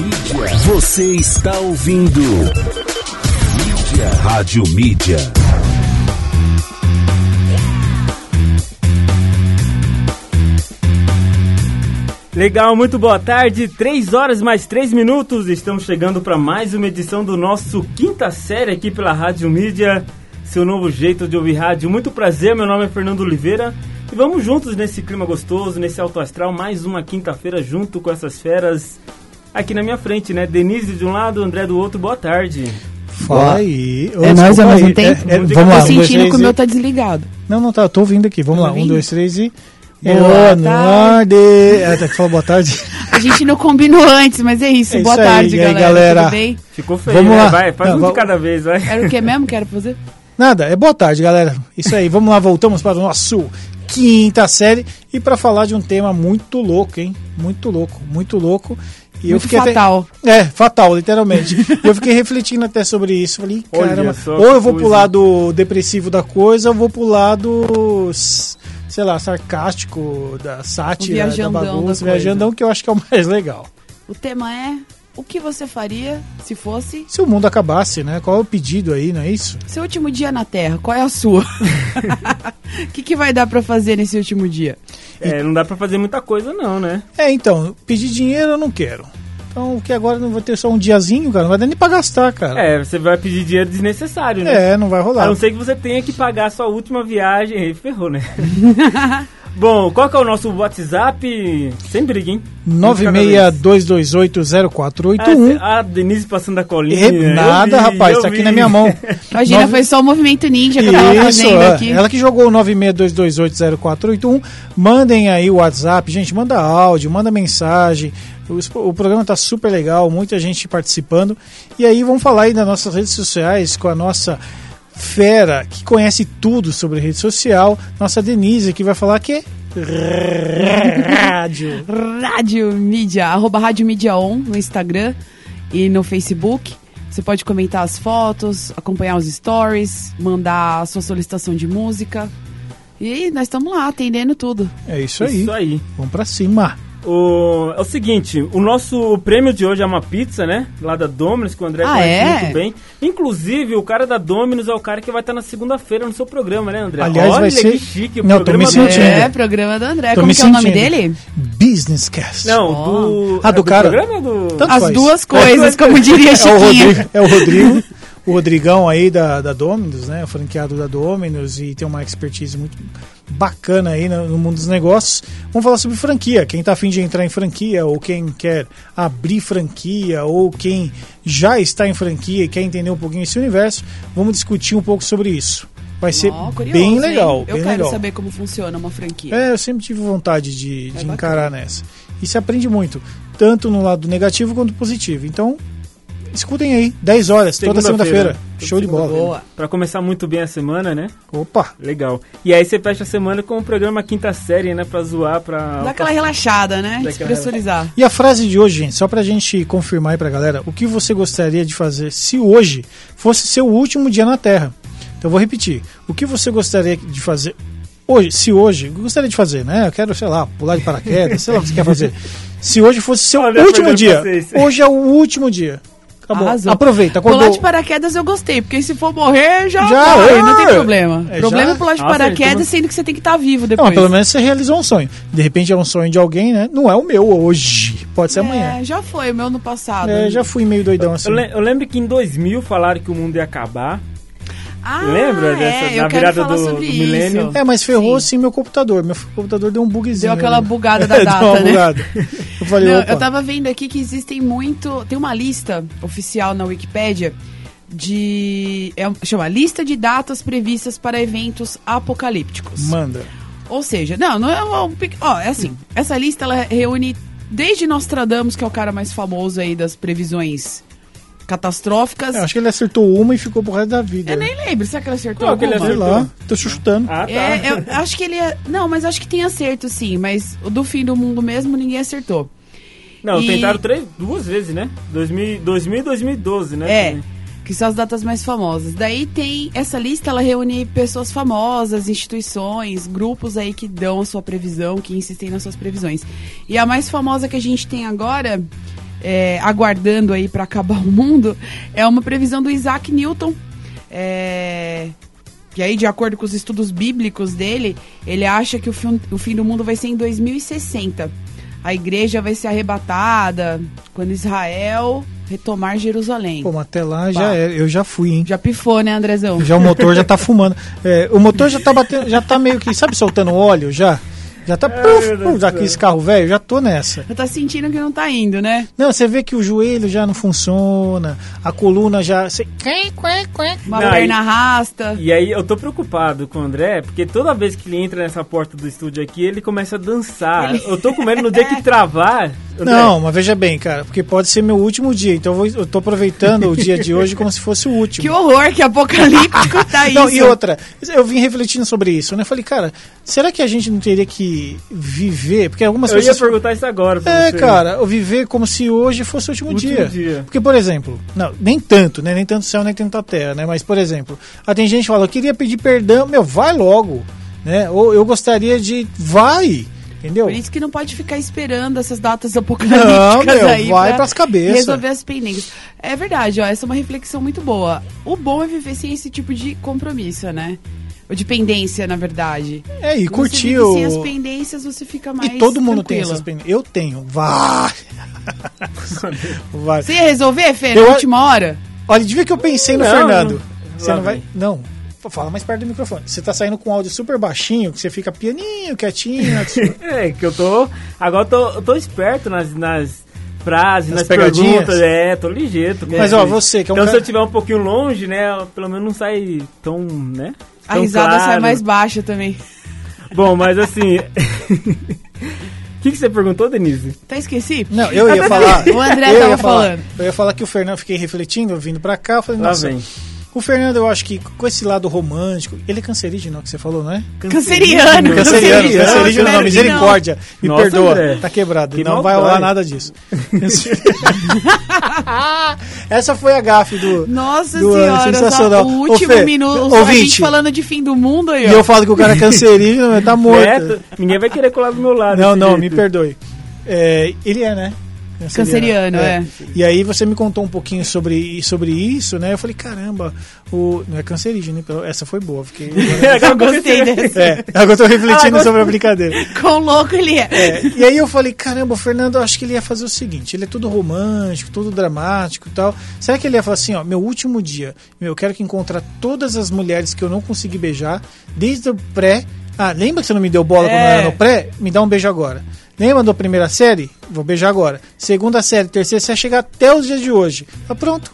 Mídia. Você está ouvindo. Mídia. Rádio Mídia. Legal, muito boa tarde. 3 horas mais 3 minutos. Estamos chegando para mais uma edição do nosso quinta série aqui pela Rádio Mídia. Seu novo jeito de ouvir rádio. Muito prazer, meu nome é Fernando Oliveira. E vamos juntos nesse clima gostoso, nesse alto astral. Mais uma quinta-feira junto com essas feras aqui na minha frente, né? Denise de um lado, André do outro. Boa tarde. Fala aí. É nós ao mesmo aí. tempo? É, é, Tô vamos lá, Tô um, dois, sentindo três que o meu tá desligado. Não, não tá, eu tô ouvindo aqui. Vamos Tá lá, um, dois, três e... Boa Boa tarde. É, até que falou boa tarde. A gente não combinou antes, mas é isso. É Boa isso aí. tarde, E aí, galera. galera? Tudo bem? Ficou feio, Vamos né? lá. Vai, faz Não, um de cada vez, vai. Era o que mesmo que era pra fazer? Nada, é boa tarde, galera. Isso aí, vamos lá, voltamos para o nosso quinta série e para falar de um tema muito louco, hein? Muito louco, muito louco. E eu Muito fiquei até- fatal. É, fatal, literalmente. E eu fiquei refletindo até sobre isso. Falei, caramba, ou eu vou pro coisa. lado depressivo da coisa, ou vou pro lado, s- sei lá, sarcástico, da sátira, da bagunça, viajandão, que eu acho que é o mais legal. O tema é o que você faria se fosse Se o mundo acabasse, né? Qual é o pedido aí, não é isso? seu último dia na Terra? Qual é a sua? O que, que vai dar pra fazer nesse último dia? É, não dá pra fazer muita coisa, não, né? É, então, pedir dinheiro eu não quero. Então, o que agora não vai ter só um diazinho, cara, não vai dar nem pra gastar, cara. É, você vai pedir dinheiro desnecessário, né? É, não vai A rolar. não ser que você tenha que pagar a sua última viagem. Aí ferrou, né? Bom, qual que é o nosso WhatsApp? Sem vez. 962280481. Ah, a Denise passando a colinha. E nada, vi, rapaz, tá aqui vi. na minha mão. Imagina, Nove- foi só o movimento ninja que eu tava Isso, fazendo é. aqui. ela que jogou o 962280481. Mandem aí o WhatsApp, gente, manda áudio, manda mensagem. O, o programa tá super legal, muita gente participando. E aí vamos falar aí das nossas redes sociais com a nossa fera que conhece tudo sobre rede social, nossa Denise, que vai falar que rádio. Rádio Mídia, arroba Rádio Mídia On no Instagram e no Facebook. Você pode comentar as fotos, acompanhar os stories, mandar a sua solicitação de música. E nós estamos lá, atendendo tudo. É isso aí. Isso aí. Vamos pra cima. O, é o seguinte, o nosso prêmio de hoje é uma pizza, né? Lá da Dominus, que o André Ah, conhece é? muito bem. Inclusive, o cara da Dominus é o cara que vai estar na segunda-feira no seu programa, né, André? Aliás, Olha vai ser- que chique. o Não, tô me programa do- sentindo. É, programa do André. Tô Como que é o nome sentindo. dele? Business Cast. Não, Ó. do... Ah, é do cara. programa ou do... As faz. duas coisas, como diria É o Chiquinha. Rodrigo, é o Rodrigo, o Rodrigão aí da, da Dominus, né? O franqueado da Dominus e tem uma expertise muito bacana aí no, no mundo dos negócios. Vamos falar sobre franquia. Quem tá afim de entrar em franquia, ou quem quer abrir franquia, ou quem já está em franquia e quer entender um pouquinho esse universo, vamos discutir um pouco sobre isso. Vai ser Ó, curioso, bem hein? legal, Eu bem quero legal. saber como funciona uma franquia. É, eu sempre tive vontade de, de bacana. encarar nessa. E se aprende muito, tanto no lado negativo quanto positivo. Então, escutem aí, 10 horas, toda Segunda-feira. Show de bola. Boa. Pra começar muito bem a semana, né? Opa! Legal. E aí você fecha a semana com o programa Quinta Série, né? Pra zoar, pra... Dá aquela relaxada, né? Despressurizar. E a frase de hoje, gente, só pra gente confirmar aí pra galera, o que você gostaria de fazer se hoje fosse seu último dia na Terra? Então eu vou repetir. O que você gostaria de fazer hoje, se hoje, o que gostaria de fazer, né? Eu quero, sei lá, pular de paraquedas, sei lá o que você quer fazer. Se hoje fosse seu Olha, último dia, hoje é o último dia. Acabou. Arrasou. Aproveita, acordou. Pular de paraquedas eu gostei, porque se for morrer, já, Já, vai, é. não tem problema. É, problema já. é pular de Nossa, paraquedas, então- sendo que você tem que estar vivo Não, depois. mas pelo menos você realizou um sonho. De repente é um sonho de alguém, né? Não é o meu hoje. Pode ser amanhã. É, já foi, o meu no passado. É, já fui meio doidão assim. Eu, eu lembro que em 2000 falaram que o mundo ia acabar. Ah, Lembra dessa- é, eu da quero virada falar do- sobre do isso. milênio? É, mas ferrou Sim. sim meu computador. Meu computador deu um bugzinho. Deu aquela bugada da Deu data, uma né? bugada. Eu falei, Não, opa. eu tava vendo aqui que existem muito. Tem uma lista oficial na Wikipédia de. É, chama Lista de Datas Previstas para Eventos Apocalípticos. Manda. Ou seja, não, não é um. Ó, é assim. Essa lista ela reúne desde Nostradamus, que é o cara mais famoso aí das previsões catastróficas. Eu acho que ele acertou uma e ficou pro resto da vida. Eu nem lembro, será que ele acertou Qual que ele alguma? Sei acertou? lá, tô chutando. Ah, tá. É, eu acho que ele é. Não, mas acho que tem acerto sim, mas o do fim do mundo mesmo ninguém acertou. Não, E- tentaram três, duas vezes, né? 2000, 2000 e 2012, né? É, que são as datas mais famosas. Daí tem essa lista, ela reúne pessoas famosas, instituições, grupos aí que dão a sua previsão, que insistem nas suas previsões. E a mais famosa que a gente tem agora é, aguardando aí para acabar o mundo, é uma previsão do Isaac Newton. É, que aí, de acordo com os estudos bíblicos dele, ele acha que o fim, o fim do mundo vai ser em 2060. A igreja vai ser arrebatada quando Israel retomar Jerusalém. Pô, até lá já é, eu já fui, hein? Já pifou, né, Andrezão? Já o motor já tá fumando. É, o motor já tá batendo, já tá meio que, sabe, soltando óleo já? Já tá, puf, puf, já que esse carro velho, já tô nessa. Já tá sentindo que não tá indo, né? Não, você vê que o joelho já não funciona, a coluna já. Você... Uma Não, perna arrasta. E aí eu tô preocupado com o André, porque toda vez que ele entra nessa porta do estúdio aqui, ele começa a dançar. Ele- Eu tô com medo no dia que travar. André, Não, mas veja bem, cara, porque pode ser meu último dia, então eu, vou, eu tô aproveitando o dia de hoje como se fosse o último. Que horror, que apocalíptico tá isso. Não, e outra, eu vim refletindo sobre isso, né? Falei, cara, será que a gente não teria que viver? Porque algumas Eu ia pessoas. perguntar isso agora pra É, você. cara, eu viver como se hoje fosse o último, Último dia. dia. Porque, por exemplo, não, nem tanto, né? Nem tanto céu, nem tanto a terra, né? Mas, por exemplo, ah, tem gente que fala, eu queria pedir perdão, meu, vai logo, né? Ou eu gostaria de. Vai! Entendeu? Por isso que não pode ficar esperando essas datas apocalípticas Não, meu, aí vai pra pras cabeças. resolver as pendências. É verdade, ó, essa é uma reflexão muito boa. O bom é viver sem esse tipo de compromisso, né? Ou de pendência, na verdade. É, e curtir o. sem as pendências, você fica mais E todo mundo tem essas pendências. Eu tenho. Vai! vai. Você ia resolver, Fê, Eu na última hora? Olha, devia que eu pensei no Não, Fernando. não. Você não vai. Não. Fala mais perto do microfone. Você tá saindo com áudio super baixinho, que você fica pianinho, quietinho. É, que eu tô. Agora eu tô, eu tô esperto nas, nas frases, Nas nas, perguntas. É, tô ligeiro. tô Mas, ó, você que é um Então cara- se eu estiver um pouquinho longe, né, pelo menos não sai tão, né? A tão risada sai claro. mais baixa também. Bom, mas assim. O que, que você perguntou, Denise? Tá esqueci? Não, eu ia falar. O André eu tava ia falar, falando. Eu ia falar que o Fernando, fiquei refletindo, vindo pra cá, eu falei, Lá nossa. vem. O Fernando, eu acho que com esse lado romântico, ele é cancerígeno, que você falou, não é? Canceriano. Canceriano, Canceriano, cancerígeno espero não, que misericórdia. Me Nossa, perdoa, André. tá quebrado. Que não vai rolar nada disso. Essa foi a gafe do. Nossa do senhora, sensacional. só o último Fê, minuto, a ouvinte. gente falando de fim do mundo aí, E ó. eu falo que o cara é cancerígeno, mas tá morto. É, ninguém vai querer colar do meu lado. Não, não, jeito. me perdoe. É, ele é, né? Canceriano, é. E aí você me contou um pouquinho sobre, sobre isso, né? Eu falei, caramba, o, não é cancerígeno, essa foi boa. Fiquei, Eu gostei dessa. é, agora eu tô refletindo Ah, sobre a brincadeira. Quão louco ele é. É, e aí eu falei, caramba, o Fernando, eu acho que ele ia fazer o seguinte, ele é todo romântico, todo dramático e tal. Será que ele ia falar assim, ó, meu último dia, meu, eu quero que encontrar todas as mulheres que eu não consegui beijar, desde o pré. Ah, lembra que você não me deu bola quando eu É. era no pré? Me dá um beijo agora. Lembra da primeira série? Vou beijar agora. Segunda série, terceira, você vai chegar até os dias de hoje. Tá pronto.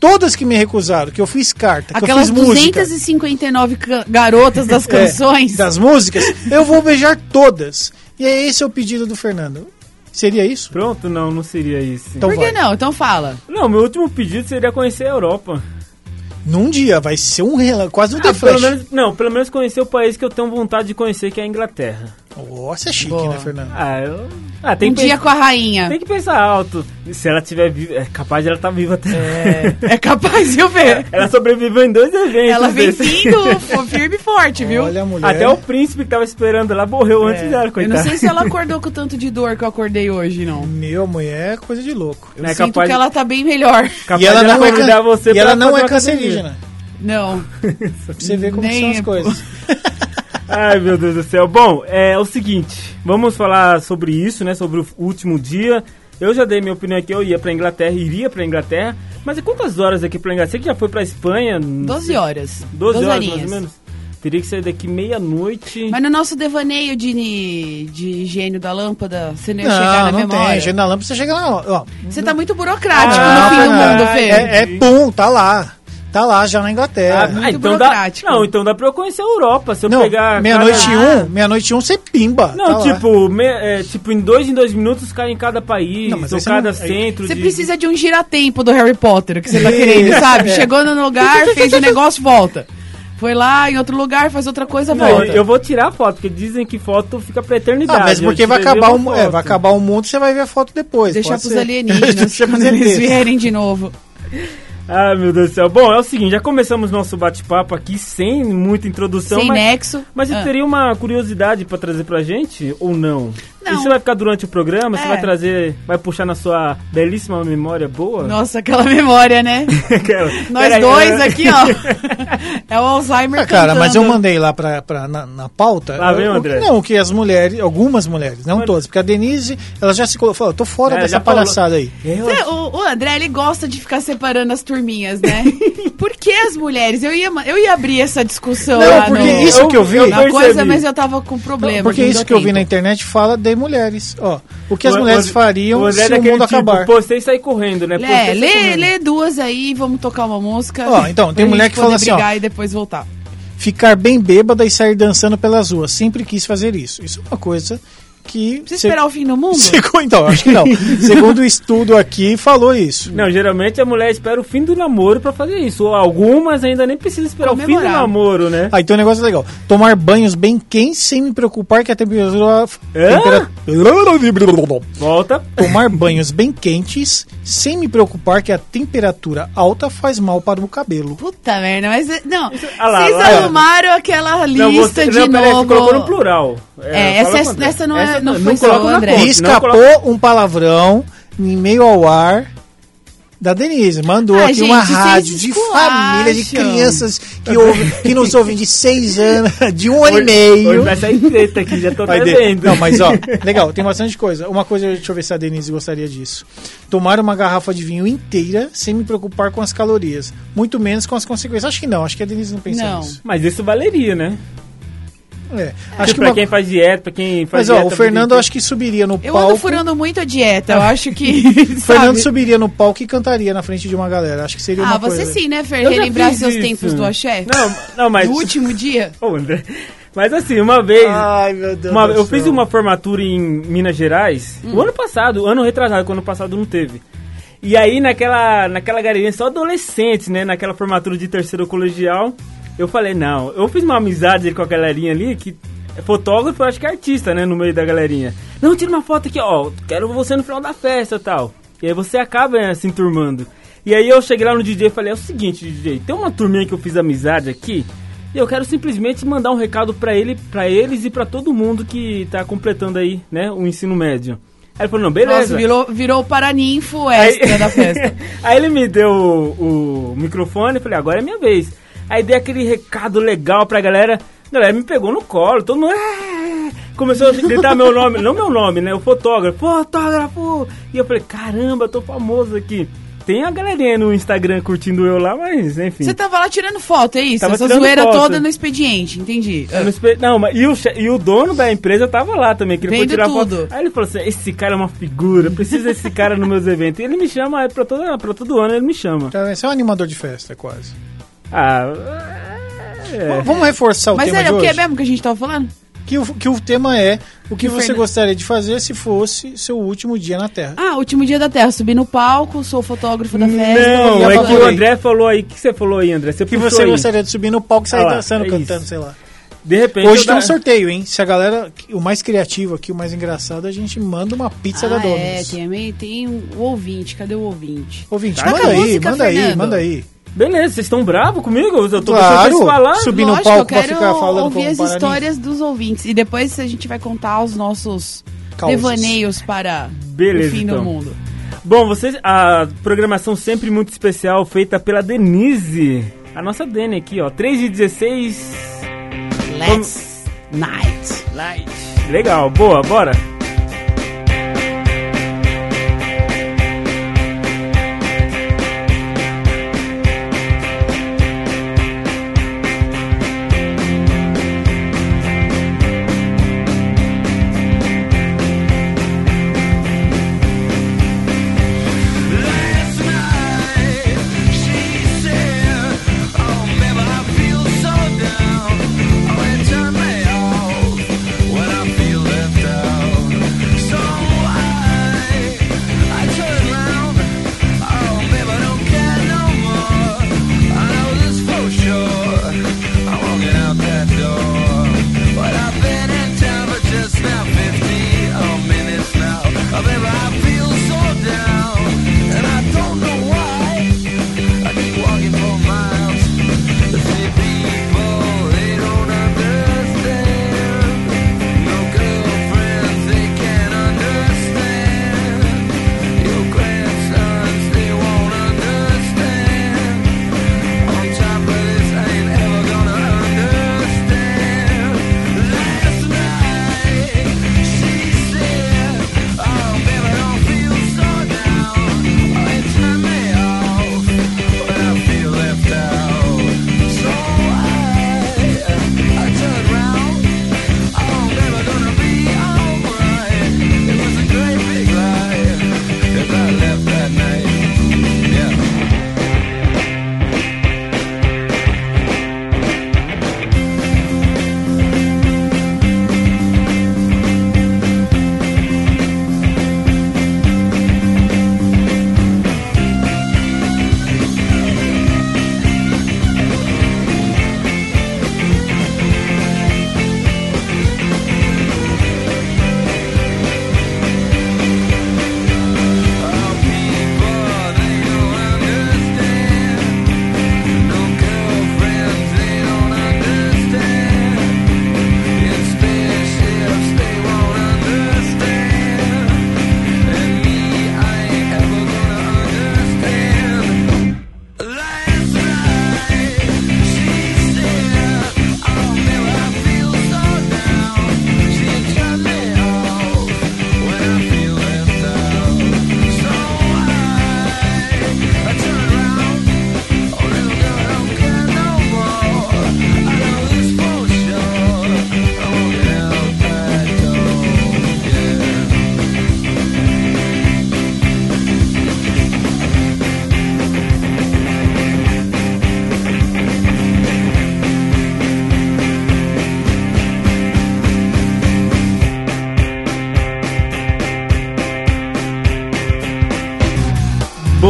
Todas que me recusaram, que eu fiz carta, que Aquelas eu fiz música. 259 ca- garotas das É, canções. das músicas, eu vou beijar todas. E é esse é o pedido do Fernando. Seria isso? Pronto, não, não seria isso. Então Por que vai. não? Então fala. Não, meu último pedido seria conhecer a Europa. Num dia, vai ser um quase um Ah, The pelo Flash. menos, não, pelo menos conhecer o país que eu tenho vontade de conhecer, que é a Inglaterra. Nossa, é chique, Boa. né, Fernando? Ah, eu... ah tem, um que dia com a rainha. tem que pensar alto. Se ela estiver viva, é capaz de ela estar viva até. É, é capaz, viu, Fê? Ela sobreviveu em dois eventos. Ela vem vindo firme e forte, viu? Olha a mulher. Até o príncipe que tava esperando ela morreu antes dela, É. Eu coitada. não sei se ela acordou com o tanto de dor que eu acordei hoje, não. Meu, mulher é coisa de louco. Eu É sinto capaz que ela tá bem melhor. Capaz e ela não é, can... você e ela não é cancerígena. Não. Pra você ver como Nem são é, as coisas. Ai, meu Deus do céu. Bom, é o seguinte, vamos falar sobre isso, né, sobre o último dia. Eu já dei minha opinião aqui, eu ia pra Inglaterra, iria pra Inglaterra. Mas e quantas horas aqui pra Inglaterra? Você que já foi pra Espanha? 12 horas. 12 horas, horinhas. mais ou menos? Teria que sair daqui meia-noite. Mas no nosso devaneio de, de gênio da lâmpada, você não ia chegar na Não, não memória. tem. Gênio na lâmpada, você chega lá, ó. Você tá muito burocrático Ah, no fim do mundo, Fê. É, é pum, tá lá. Tá lá já na Inglaterra. muito então burocrático. Dá, não, então dá pra eu conhecer a Europa. Se eu não, pegar. meia-noite cada- e um, meia-noite e um, você pimba. Não, tá tipo, me- é, tipo, em dois em dois minutos cai em cada país, Não, ou você cada não- centro. Você de- precisa de um giratempo do Harry Potter, que você tá querendo, sabe? é. Chegou no lugar, fez o negócio, volta. Foi lá em outro lugar, faz outra coisa, Não, volta. eu vou tirar foto, porque dizem que foto fica pra eternidade. Ah, mas porque vai acabar, o, é, vai acabar o mundo, você vai ver a foto depois. Deixar pros ser. alienígenas quando eles vierem de novo. Ah, meu Deus do céu. Bom, é o seguinte, já começamos nosso bate-papo aqui sem muita introdução, Sem mas, nexo. mas Ah. teria uma curiosidade pra trazer pra gente ou não? Não. Isso vai ficar durante o programa? Você É. vai trazer, vai puxar na sua belíssima memória boa? Nossa, aquela memória, né? Aquela- Nós Peraí, dois né? aqui, ó. É o Alzheimer Ah, cara, mas eu cantando. mandei lá pra, pra, na, na pauta. Lá vem o- André. Não, que as mulheres, algumas mulheres, não todas, porque a Denise, ela já se colocou, falou, tô fora É, dessa palhaçada aí. Eu- Cê- o, o André, ele gosta de ficar separando as turminhas, né? Por que as mulheres? Eu ia, eu ia abrir essa discussão Não, lá porque no, isso que eu vi- na percebi. coisa, mas eu tava com problema. Porque não isso deu que eu vi na internet fala de mulheres. Ó, o que as O- mulheres o- fariam o André é se o mundo tipo, acabar. Postei e saí correndo, né? Postei É, lê, correndo. lê duas aí, vamos tocar uma música. Ó, então, tem mulher que fala assim, ó. brigar e depois voltar. Ficar bem bêbada e sair dançando pelas ruas. Sempre quis fazer isso. Isso é uma coisa que. Precisa se- esperar o fim do mundo? Segundo, então, acho que não. Segundo o estudo aqui, falou isso. Não, geralmente a mulher espera o fim do namoro pra fazer isso. Ou algumas ainda nem precisam esperar o fim do Comemorar. namoro, né? Ah, então um negócio legal. Tomar banhos bem quentes sem me preocupar que a temperatura. Tempera- Volta. Tomar banhos bem quentes sem me preocupar que a temperatura alta faz mal para o cabelo. Puta merda, mas. é- Não, Ah lá, vocês lá, lá. arrumaram aquela lista Não, você, de não, peraí, você novo. colocou no plural. É, fala essa- com o André. essa não é- não foi não na André. E não escapou coloca- um palavrão em meio ao ar da Denise. Mandou Ah, aqui gente, uma rádio de família, de crianças que, ouvem, que nos ouvem de seis anos, de um ano e meio. Hoje vai sair treta aqui, já tô. Não, mas ó, legal, tem bastante coisa. Uma coisa, deixa eu ver se a Denise gostaria disso. Tomar uma garrafa de vinho inteira sem me preocupar com as calorias. Muito menos com as consequências. Acho que não, acho que a Denise não pensa Não. nisso. Mas isso valeria, né? É, Acho acho que pra uma... quem faz dieta, pra quem faz Mas ó, dieta. o vida Fernando acho que subiria no Eu palco. ando furando muito a dieta, eu acho que. O Fernando subiria no palco e cantaria na frente de uma galera. Acho que seria uma Ah, você coisa. sim, né, Fer? Eu Relembrar seus isso. tempos do axé? Não, não, mas. No último dia? Ô, André. Mas assim, uma vez. Ai, meu Deus uma- do eu céu. fiz uma formatura em Minas Gerais o ano passado, o ano retrasado, quando o ano passado não teve. E aí naquela, naquela galerinha só adolescentes, né? Naquela formatura de terceiro colegial, eu falei, não, eu fiz uma amizade com a galerinha ali que é fotógrafo, acho que é artista, né? No meio da galerinha. Não, tira uma foto aqui, ó. Quero você no final da festa e tal. E aí você acaba né, se enturmando. E aí eu cheguei lá no DJ e falei, é o seguinte, DJ, tem uma turminha que eu fiz amizade aqui. E eu quero simplesmente mandar um recado pra ele, para eles e pra todo mundo que tá completando aí, né, o ensino médio. Aí ele falou, não, beleza. Nossa, virou, virou o paraninfo extra da festa. Aí ele me deu o, o microfone e falei, agora é minha vez. Aí dei aquele recado legal pra galera. A galera me pegou no colo, todo mundo. "É!" Começou a gritar meu nome, não meu nome, né? O fotógrafo, fotógrafo! E eu falei, caramba, tô famoso aqui. Tem a galerinha no Instagram curtindo eu lá, mas enfim. Você tava lá tirando foto, é isso? Tava Essa tirando zoeira foto. toda no expediente, entendi. Não, espe- não, mas e o, che- e o dono da empresa tava lá também, queria Vendo tirar tudo. foto. Aí ele falou assim: esse cara é uma figura, precisa desse cara nos meus eventos. E ele me chama, é pra, toda, pra todo ano ele me chama. Então, Esse é um animador de festa, quase. Ah. É. Vamos reforçar o Mas tema era de o que hoje? mesmo que a gente tava falando? Que o, que o tema é o que Que você Fernando- gostaria de fazer se fosse seu último dia na Terra. Ah, último dia da Terra, subi no palco, sou fotógrafo da festa. Não, é que o André falou aí. O que você falou aí, André? Você que você aí. gostaria de subir no palco e sair Ah lá, dançando, é cantando, isso. sei lá. De repente. Hoje tem um sorteio, hein? Se a galera, o mais criativo aqui, o mais engraçado, a gente manda uma pizza ah, da é, Domino's. tem, tem o ouvinte, cadê o ouvinte? Ouvinte, Tá. manda Toca a aí, música, manda aí, manda aí. Beleza, vocês estão bravos comigo? Eu tô Claro, deixando vocês falar. subir no Lógico, palco eu pra quero ficar falando ouvir como as histórias dos ouvintes. E depois a gente vai contar os nossos Causas. devaneios para Beleza, o fim então. do mundo. Bom, vocês. A programação sempre muito especial, feita pela Denise. A nossa Dani aqui, ó. 3 e 16. Let's night. Light. Legal, boa, bora.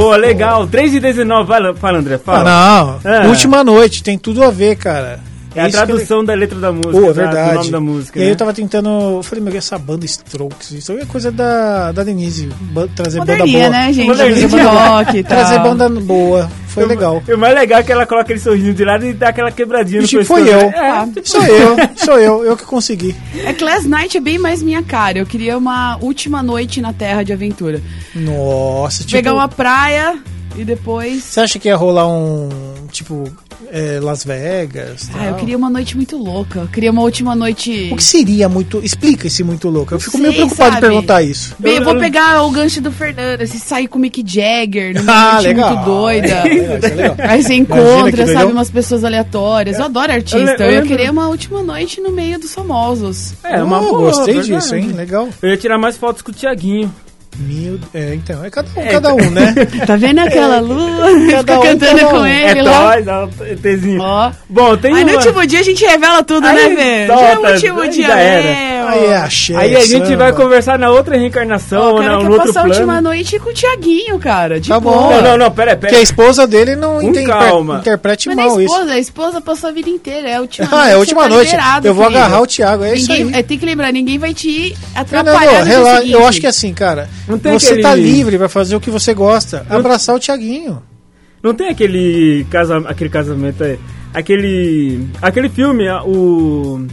Boa, legal. 3 e 19. Fala, fala André, Ah, fala. não, É. última noite, tem tudo a ver, cara. É a tradução da letra da música, Pô, é da- verdade. do nome da música. E aí né? eu tava tentando. Eu falei, meu, essa banda Strokes, isso aí é coisa da, da Denise. trazer banda boa. né, gente? Moderninha. De rock e tal. Trazer banda boa. Foi legal. E o mais legal é que ela coloca aquele sorrisinho de lado e dá aquela quebradinha Tipo, no foi pescoço, eu. né? É, Sou eu, sou eu, eu que consegui. É que Last Night é bem mais minha cara. Eu queria uma última noite na Terra de aventura. Nossa, tipo. Pegar uma praia e depois. Você acha que ia rolar um. Tipo, é, Las Vegas? Ah, eu queria uma noite muito louca. Eu queria uma última noite. O que seria muito. Explica esse muito louco. Eu fico Sei, meio preocupado sabe? em perguntar isso. Bem, eu Eu- vou eu- pegar o gancho do Fernando, se sair com o Mick Jagger, numa Ah, noite legal. muito doida. Legal, isso é legal. Aí você encontra, sabe, umas pessoas aleatórias. Eu adoro artista. Eu Eu, le- eu ia lembro- querer uma última noite no meio dos famosos. É, uma Oh, boa, Gostei disso, hein? Legal. Eu ia tirar mais fotos com o Tiaguinho. Meu, é, então, é cada um, cada um, né? Tá vendo aquela lua? Fica Cada um, cantando cada um. com É ele lá. nóis, ó, Tzinho. Ó. Bom, tem Aí no uma... último dia a gente revela tudo, Aí né, velho? Já é o último aí dia era. mesmo. Aí é axé, Aí a gente vai conversar na outra reencarnação, ou o na, cara no quer outro passar a plano. última noite com o Tiaguinho, cara. De Tá bom. boa. Não, não, não, pera, pera. Que a esposa dele não inter- calma. interprete Mas mal não é isso. esposa, a esposa passou a vida inteira. É a última Ah, noite. é a última tá noite. liberado, Eu vou agarrar o Thiago, é isso Ninguém- aí. é, tem que lembrar, ninguém vai te atrapalhar no relaxa, seguinte. eu acho que é assim, cara. Não tem Você tá aquele- livre pra fazer o que você gosta. Abraçar o Thiaguinho. Não tem aquele, casa, aquele casamento aí, aquele, aquele filme, o...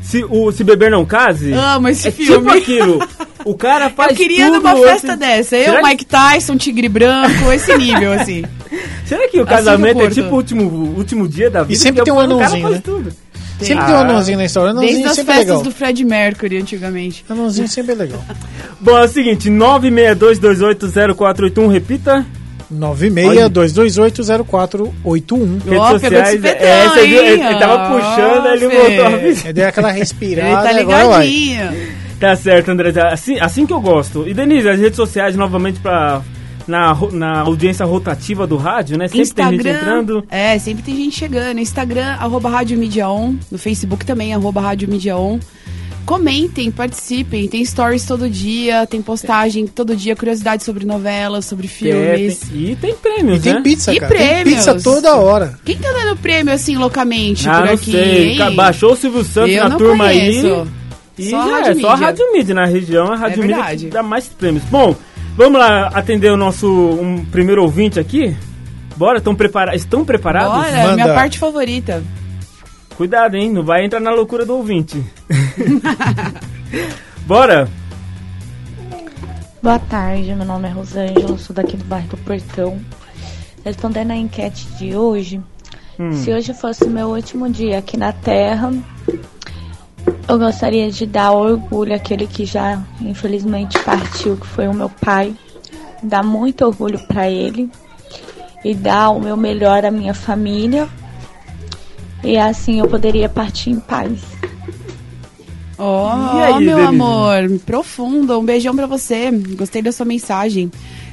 Se, o Se Beber Não Case? Amo esse é filme. tipo aquilo. O cara faz Eu queria tudo numa festa antes- dessa. Eu, Será Mike Tyson, Tigre Branco, esse nível, assim. Será que o Assim casamento eu é tipo o último, último dia da vida? sempre Porque tem um o cara anãozinho, faz né? tudo. Sempre Ah. tem um anãozinho na história. Desde Anãozinho as sempre é festas legal. do Fred Mercury, antigamente. Anãozinho sempre é legal. Bom, é o seguinte, 962280481, repita. 962280481. Redes de sociais. supetão, é, você viu? Ele, ele tava puxando, ele Fê. voltou a Aí deu aquela Ele respirada tá e agora vai. ligadinho. Tá certo, André. Assim, assim que eu gosto. E Denise, as redes sociais novamente pra. Na, na audiência rotativa do rádio, né? Sempre tem gente entrando. É, sempre tem gente chegando. Instagram, arroba Rádio Mídia On. No Facebook também, arroba Rádio Mídia On. Comentem, participem. Tem stories todo dia, tem postagem todo dia, curiosidades sobre novelas, sobre É, filmes. tem- e tem prêmios, E tem né? pizza, E cara. Tem prêmios. pizza toda hora. Quem tá dando prêmio assim loucamente Ah, por não aqui? sei. hein? Baixou o Silvio Santos Eu na turma conheço. aí. E Só a já Rádio é, só a. Rádio Mídia. Na região, a Rádio É Mídia verdade. que dá mais prêmios. Bom, vamos lá atender o nosso um primeiro ouvinte aqui? Bora? Estão prepara estão preparados? Bora, Manda. minha parte favorita. Cuidado, hein? Não vai entrar na loucura do ouvinte. Bora? Boa tarde, meu nome é Rosângela, sou daqui do bairro do Portão. Respondendo a enquete de hoje, Hum. se hoje fosse meu último dia aqui na Terra, eu gostaria de dar orgulho àquele que já infelizmente partiu, que foi o meu pai. Dar muito orgulho para ele e dar o meu melhor à minha família. E assim eu poderia partir em paz. Ó, E aí, meu Denise? amor, profundo. Um beijão pra você. Gostei da sua mensagem.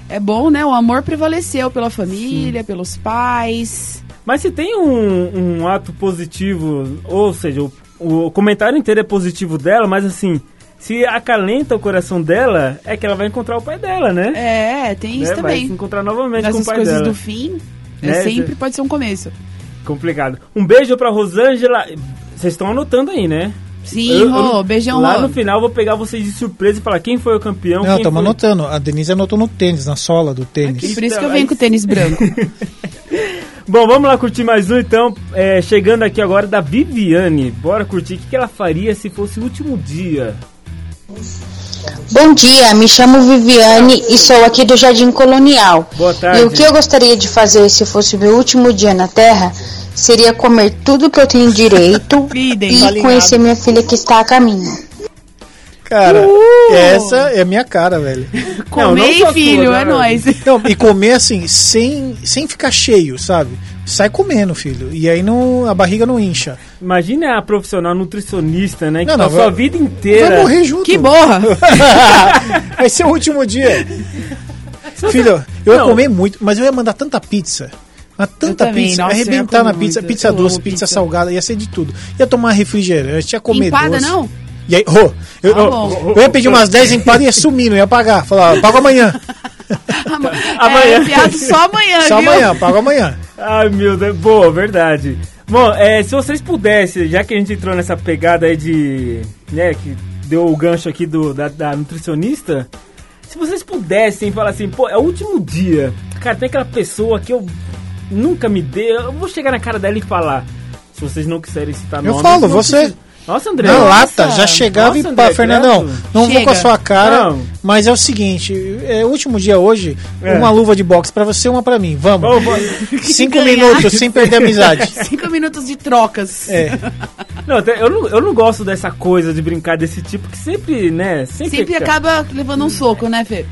É bom, né? O amor prevaleceu pela família, pelos pais. Mas se tem um, um ato positivo, ou seja, o, o comentário inteiro é positivo dela, mas assim, se acalenta o coração dela, é que ela vai encontrar o pai dela, né? É, tem isso Né? Vai se também. encontrar novamente com o Nessas pai coisas dela. do fim, é Né, sempre cê- pode ser um começo. Complicado. Um beijo pra Rosângela. Vocês estão anotando aí, né? Sim, Eu- eu beijão, Lá Rô. no final eu vou pegar vocês de surpresa e falar quem foi o campeão. Não, estamos anotando. A Denise anotou no tênis, na sola do tênis. E por isso que eu Então, venho aí- com o tênis branco. Bom, vamos lá curtir mais um então. É, chegando aqui agora da Viviane. Bora curtir. O que que ela faria se fosse o último dia? Bom dia, me chamo Viviane e sou aqui do Jardim Colonial. Boa tarde. E o que eu gostaria de fazer se fosse meu último dia na Terra seria comer tudo que eu tenho direito e conhecer minha filha que está a caminho. Cara, Uh! essa é a minha cara, velho. Não, não só filho, sua, é né? nóis. Não, e comer assim, sem, sem ficar cheio, sabe? Sai comendo, filho. E aí não, a barriga não incha. Imagina a profissional nutricionista, né? Que Não, não, passou vai- a vida inteira. Vai morrer junto. Que borra! Vai ser o último dia. Filho, eu ia Não. comer muito, mas eu ia mandar tanta pizza. Mas tanta também, pizza, nossa, arrebentar comer na pizza, muito. pizza doce, pizza, pizza. salgada, ia ser de tudo. Ia tomar refrigerante, ia comer Empada doce. não? E aí, ô, eu, Tá bom. eu ia pedir umas 10 empadas e ia sumir, não ia pagar. Falar, pago amanhã. Ama- Amanhã. É, piada só amanhã, Só viu? amanhã, paga amanhã. Ai, meu Deus. Boa, verdade. Bom, é, se vocês pudessem, já que a gente entrou nessa pegada aí de. né, que deu o gancho aqui do, da, da nutricionista. Se vocês pudessem falar assim, pô, é o último dia. Cara, tem aquela pessoa que eu nunca me dei. Eu vou chegar na cara dela e falar. Se vocês não quiserem citar Eu nomes, falo, você. precisa- Nossa, André. Na nossa. lata, já chegava Nossa, e pá, Fernandão, não vou Chega. com a sua cara, Não. mas é o seguinte, é o último dia hoje, É. uma luva de boxe pra você, uma pra mim, vamos. Vamos, vamos. Cinco Ganhar. minutos sem perder a amizade. Cinco minutos de trocas. É, Não, até- eu não, eu não gosto dessa coisa de brincar desse tipo, que sempre, né? Sempre, Sempre acaba levando um soco, né, Fê?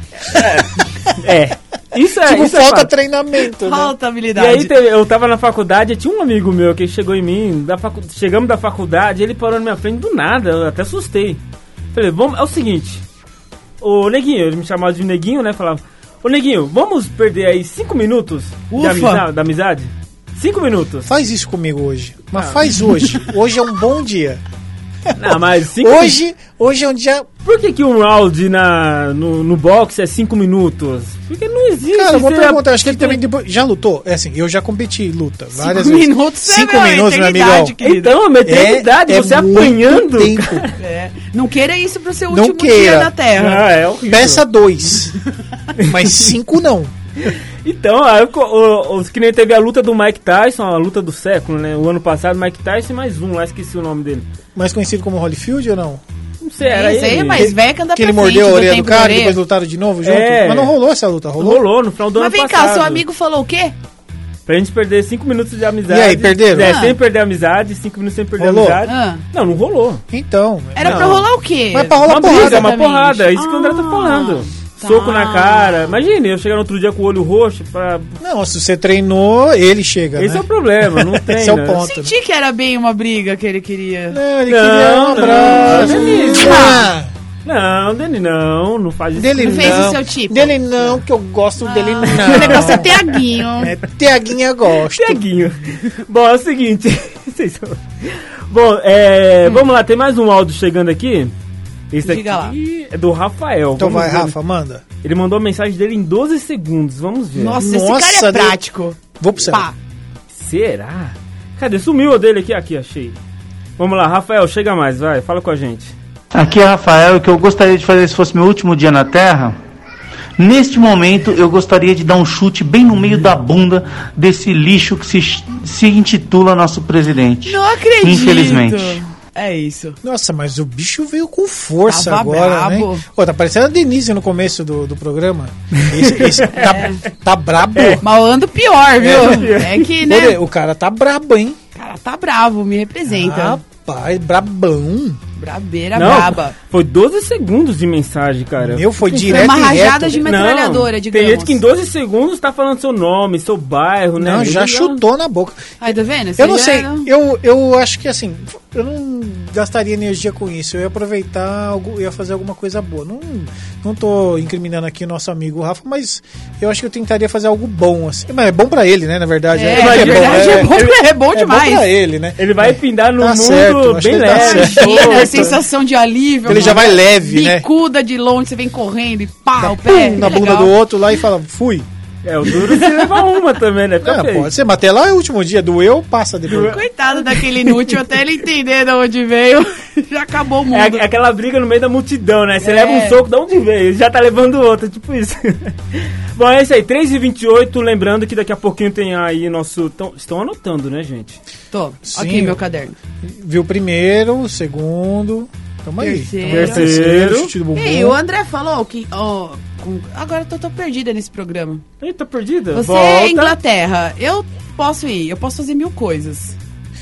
É. Isso é. tipo, isso é falta fato. treinamento, né? Falta E habilidade. aí teve- eu tava na faculdade, tinha um amigo meu que chegou em mim, da facu... chegamos da faculdade, ele parou na minha frente do nada, eu até assustei. Falei, vamos, é o seguinte, o Neguinho, ele me chamava de Neguinho, né? Falava, ô Neguinho, vamos perder aí cinco minutos de Ufa. amizade, da amizade? Cinco minutos. Faz isso comigo hoje, mas Ah. faz hoje. Hoje é um bom dia. Não, mas cinco Hoje, hoje é um dia... Por que, que um round na, no, no boxe é cinco minutos? Porque não existe. Cara, uma você- pergunta, acho que ele também depois- já lutou? É assim, eu já competi em luta várias Cinco vezes. minutos é, Cinco meu, minutos, meu querido. Então, é uma eternidade, É- você é muito apanhando. tempo. É. Não queira isso pro seu Não último queira. dia na Terra. Ah, é horrível. Peça dois, mas cinco não. Então, aí, o, o, os que nem teve a luta do Mike Tyson, a luta do século, né? O ano passado, Mike Tyson e mais um lá, esqueci o nome dele. Mais conhecido como Holyfield ou não? Não sei, era isso aí, ele. mas vai que anda Que ele frente mordeu a do orelha do cara e depois lutaram de novo junto? É. Mas não rolou essa luta, rolou? Rolou no final do Mas ano vem passado. cá, seu amigo falou o quê? Pra gente perder 5 minutos de amizade. E aí, perderam? É, Ah. sem perder a amizade, 5 minutos sem perder Rolou? a amizade. Ah. Não, não rolou. Então. Era Não. pra rolar o quê? Mas pra rolar uma porrada. briga, uma porrada. É isso que o André tá Ah, falando. Tá. Soco na cara. Imagine, eu chegar no outro dia com o olho roxo pra... Não, se você treinou, ele chega, Esse né? é o problema, não tem, Esse é o né? ponto. Senti que era bem uma briga que ele queria. Não, ele Não, queria um não, abraço. Ah, Não, dele não, não faz isso. dele Não fez o seu tipo? Dele não, que eu gosto dele O não. negócio é Tiaguinho. É, Tiaguinha gosto. Tiaguinho. Bom, é o seguinte. Bom, é, vamos lá, tem mais um áudio chegando aqui. Esse Diga aqui é do Rafael. Então Vamos vai, ver. Rafa, manda. Ele mandou a mensagem dele em 12 segundos. Vamos ver. Nossa, Nossa, esse cara é prático. Vou pro céu. Pá. Será? Cadê? Sumiu a dele aqui? Aqui, achei. Vamos lá, Rafael, chega mais, vai, fala com a gente. Aqui é Rafael, o que eu gostaria de fazer se fosse meu último dia na Terra. Neste momento, eu gostaria de dar um chute bem no meio da bunda desse lixo que se, se intitula nosso presidente. Não acredito. Infelizmente. É isso. Nossa, mas o bicho veio com força Tava agora, brabo. né? Pô, tá parecendo a Denise no começo do, do programa. Esse, esse tá, tá brabo. Mal ando pior, viu? É, que, né? Olha, o cara tá brabo, hein? O cara tá bravo, me representa. Rapaz, brabão. Brabeira Não, braba. Foi 12 segundos de mensagem, cara. Meu, foi Foi direto uma e rajada reto. de metralhadora, Não, digamos. Tem gente que em 12 segundos tá falando seu nome, seu bairro, né? Não, já chutou na boca. Aí, tá vendo? Eu não Você sei, não- eu, eu acho que assim, eu não gastaria energia com isso. Eu ia aproveitar, algo, ia fazer alguma coisa boa. Não, não tô incriminando aqui o nosso amigo Rafa, mas eu acho que eu tentaria fazer algo bom, assim. Mas é bom pra ele, né, na verdade. É, verdade, é bom, é bom é demais. bom pra ele, né? Ele vai pindar no Tá mundo certo, bem tá sensação de alívio. Ele já vai leve, né? Bicuda de longe, você vem correndo e pá, Dá o pé. na é bunda do outro lá e fala, fui. É, o duro se leva uma também, né? Fica Ah, feio. pode ser, mas até lá é o último dia. Doeu, passa depois. Coitado daquele inútil, até ele entender de onde veio, já acabou o É, mundo. a- aquela briga no meio da multidão, né? Você É. leva um soco, de onde veio? Já tá levando outro, tipo isso. Bom, é isso aí, 3 e 28 lembrando que daqui a pouquinho tem aí nosso... tão- estão anotando, né, gente? Tô, Sim. aqui meu caderno. Viu o primeiro, o segundo. Tamo aí. Terceiro. Terceiro. chute do bumbum. Ei, o André falou que... ó, com- agora eu tô, tô perdida nesse programa. Eita, perdida? Você Volta. é Inglaterra, eu posso ir, eu posso fazer mil coisas.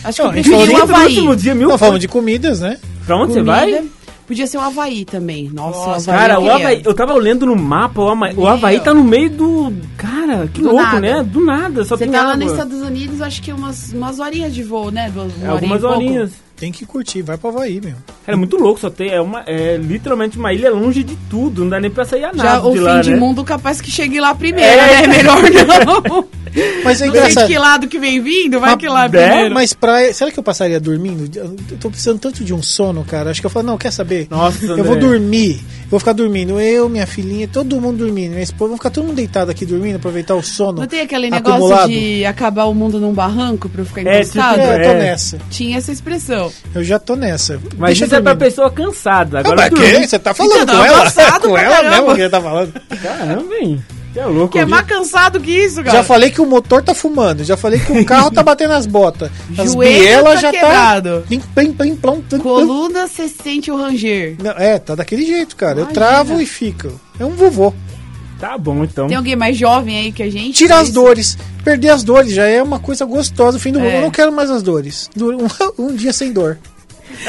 Acho que Não, eu a gente preferi o no Havaí. último dia, mil Não, falamos de comidas, né? Pra onde Comida. você vai? Podia ser o Havaí também. Nossa, Nossa, o Havaí cara, eu o queria. Havaí, eu tava olhando no mapa, o Havaí, o Meu. Havaí tá no meio do. Cara, que Do louco, nada. né? Do nada, só Você tem tá lá água. nos Estados Unidos, acho que umas, umas horinhas de voo, né? Duas- uma É, algumas e pouco. horinhas. Tem que curtir, vai pro Havaí, meu. Cara, é muito louco, só tem. É, uma, é literalmente uma ilha longe de tudo, não dá nem pra sair a Já nada o de fim lá, de né? mundo capaz que chegue lá primeiro, É. né? Melhor não. Mas é Não sei de engraçado. que lado que vem vindo, vai Mas- que lá é, primeiro. Mas praia, será que eu passaria dormindo? Eu tô precisando tanto de um sono, cara. Acho que eu falo, não, quer saber? Nossa, eu André. vou dormir. Vou ficar dormindo. Eu, minha filhinha, todo mundo dormindo. Minha esposa, vamos ficar todo mundo deitado aqui dormindo, aproveitar o sono. Não tem aquele negócio acumulado. de acabar o mundo num barranco pra eu ficar É, encostado? tipo, É, eu tô É. nessa. Tinha essa expressão. Eu já tô nessa. Mas Deixa isso é pra pessoa cansada. Ah, Agora mas dormir- que? Você tá falando Então, com tá ela? cansado Com pra ela mesmo que você tá falando? Caramba, hein? É louco. Que é mais cansado que isso, cara. Já falei que o motor tá fumando. Já falei que o carro tá batendo as botas. As bielas tá já quebrado. tá... Plim, plim, plim, plom, plim, plim. Coluna, você sente o ranger. Não, é, tá daquele jeito, cara. Eu Imagina. travo e fico. É um vovô. Tá bom, então. Tem alguém mais jovem aí que a gente? Tira as Isso. dores. Perder as dores já é uma coisa gostosa. O fim do mundo. É. Eu não quero mais as dores. Um, um dia sem dor.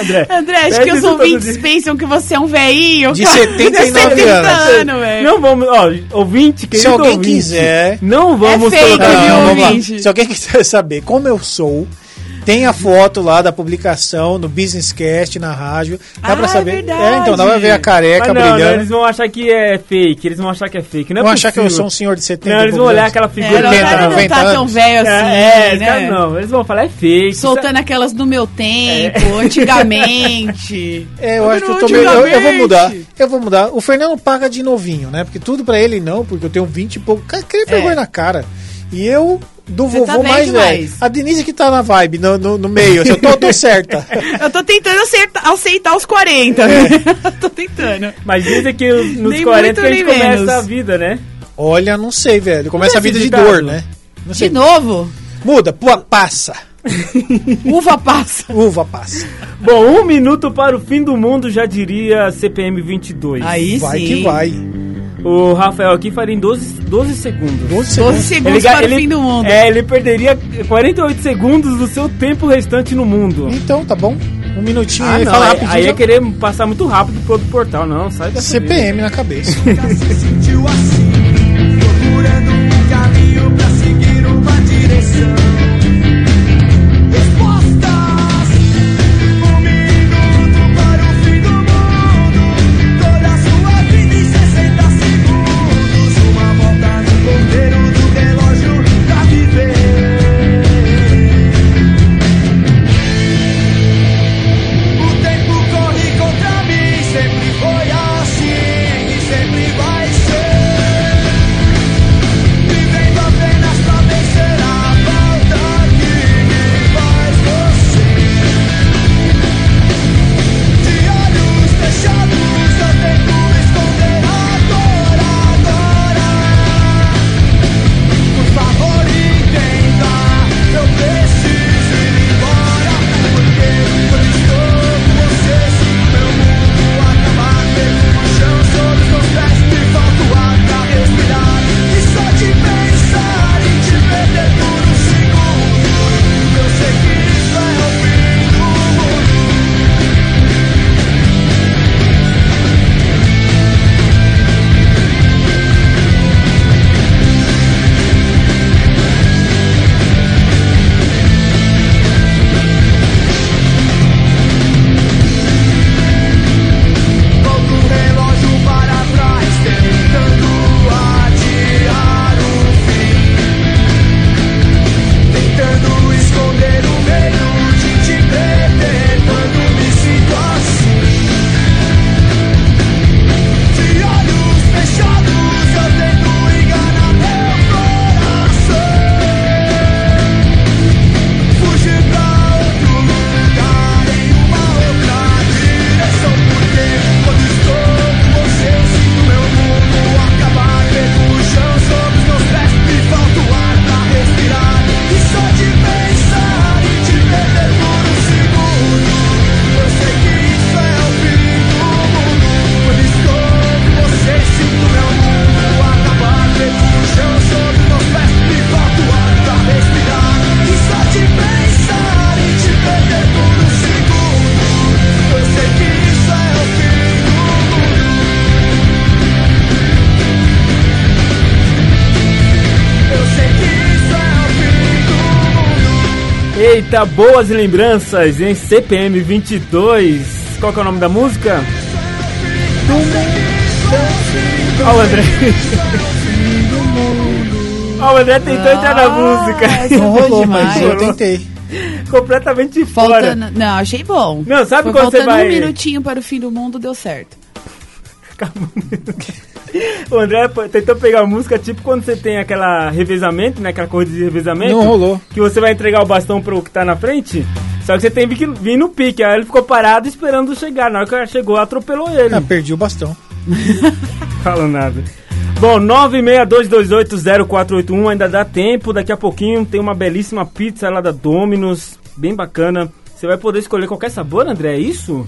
André, André, acho que os ouvintes pensam que você é um velhinho. De cara. 79 De 70 anos. anos, velho. Não vamos, ó, ouvinte, querido Se alguém ouvinte, quiser. Não vamos É fake, colocar... Não, ouvinte? Se alguém quiser saber como eu sou, tem a foto lá da publicação no Business Cast na rádio. Dá Ah, pra é saber. verdade. então dá pra ver a careca não, não, brilhando. eles vão achar que é fake, eles vão achar que é fake. Não é Vão achar que eu sou um senhor de 70 Não, eles vão olhar aquela É, figura. não, 80, cara não 90 tá tão anos. velho assim, é, é, né? cara, não, eles vão falar é fake. Soltando aquelas do meu tempo, antigamente. É, eu Tá acho que eu tô meio, eu, eu vou mudar. Eu vou mudar. O Fernando paga de novinho, né? Porque tudo pra ele não, porque eu tenho 20 e pouco. Cara, que vergonha na cara. E eu do Você vovô tá velho mais velho. demais. A Denise que tá na vibe, no, no, no meio. assim, Eu tô, tô certa. Eu tô tentando acertar, aceitar os 40. É. tô tentando. Mas dizem que os- nos Nem 40 muito, que a gente nem começa menos. a vida, né? Olha, não sei, velho. Começa a Não é vida de esse dor, né? Não De sei. novo, Muda, pô, passa. uva passa. Uva passa. Bom, um minuto para o fim do mundo, já diria CPM 22. Aí vai sim. que vai. O Rafael aqui faria em 12, 12 segundos. 12 12 segundos. segundos ga- para o fim do mundo. É, ele perderia 48 segundos do seu tempo restante no mundo. Então, tá bom. Um minutinho Ah, aí, não, fala aí, rapidinho. aí já- é querer passar muito rápido pro outro portal, não, sai vida. CPM na cabeça. sentiu assim, Eita, boas lembranças em CPM 22. Qual que é o nome da música? Olha o André. Ó, o André tentou entrar na música. Nossa, Não rolou, mas demais. eu tentei. Completamente fora. Faltando, não, achei bom. Não, sabe Foi quando você vai- um minutinho para o fim do mundo, deu certo. O André tentou pegar a música, tipo quando você tem aquela revezamento, né? Aquela corrida de revezamento. Não rolou. Que você vai entregar o bastão pro que tá na frente. Só que você tem que vir no pique. Aí ele ficou parado esperando chegar. Na hora que ela chegou, atropelou ele. Ah, perdi o bastão. Fala nada. Bom, 962280481 ainda dá tempo. Daqui a pouquinho tem uma belíssima pizza lá da Domino's. Bem bacana. Você vai poder escolher qualquer sabor, André? É isso?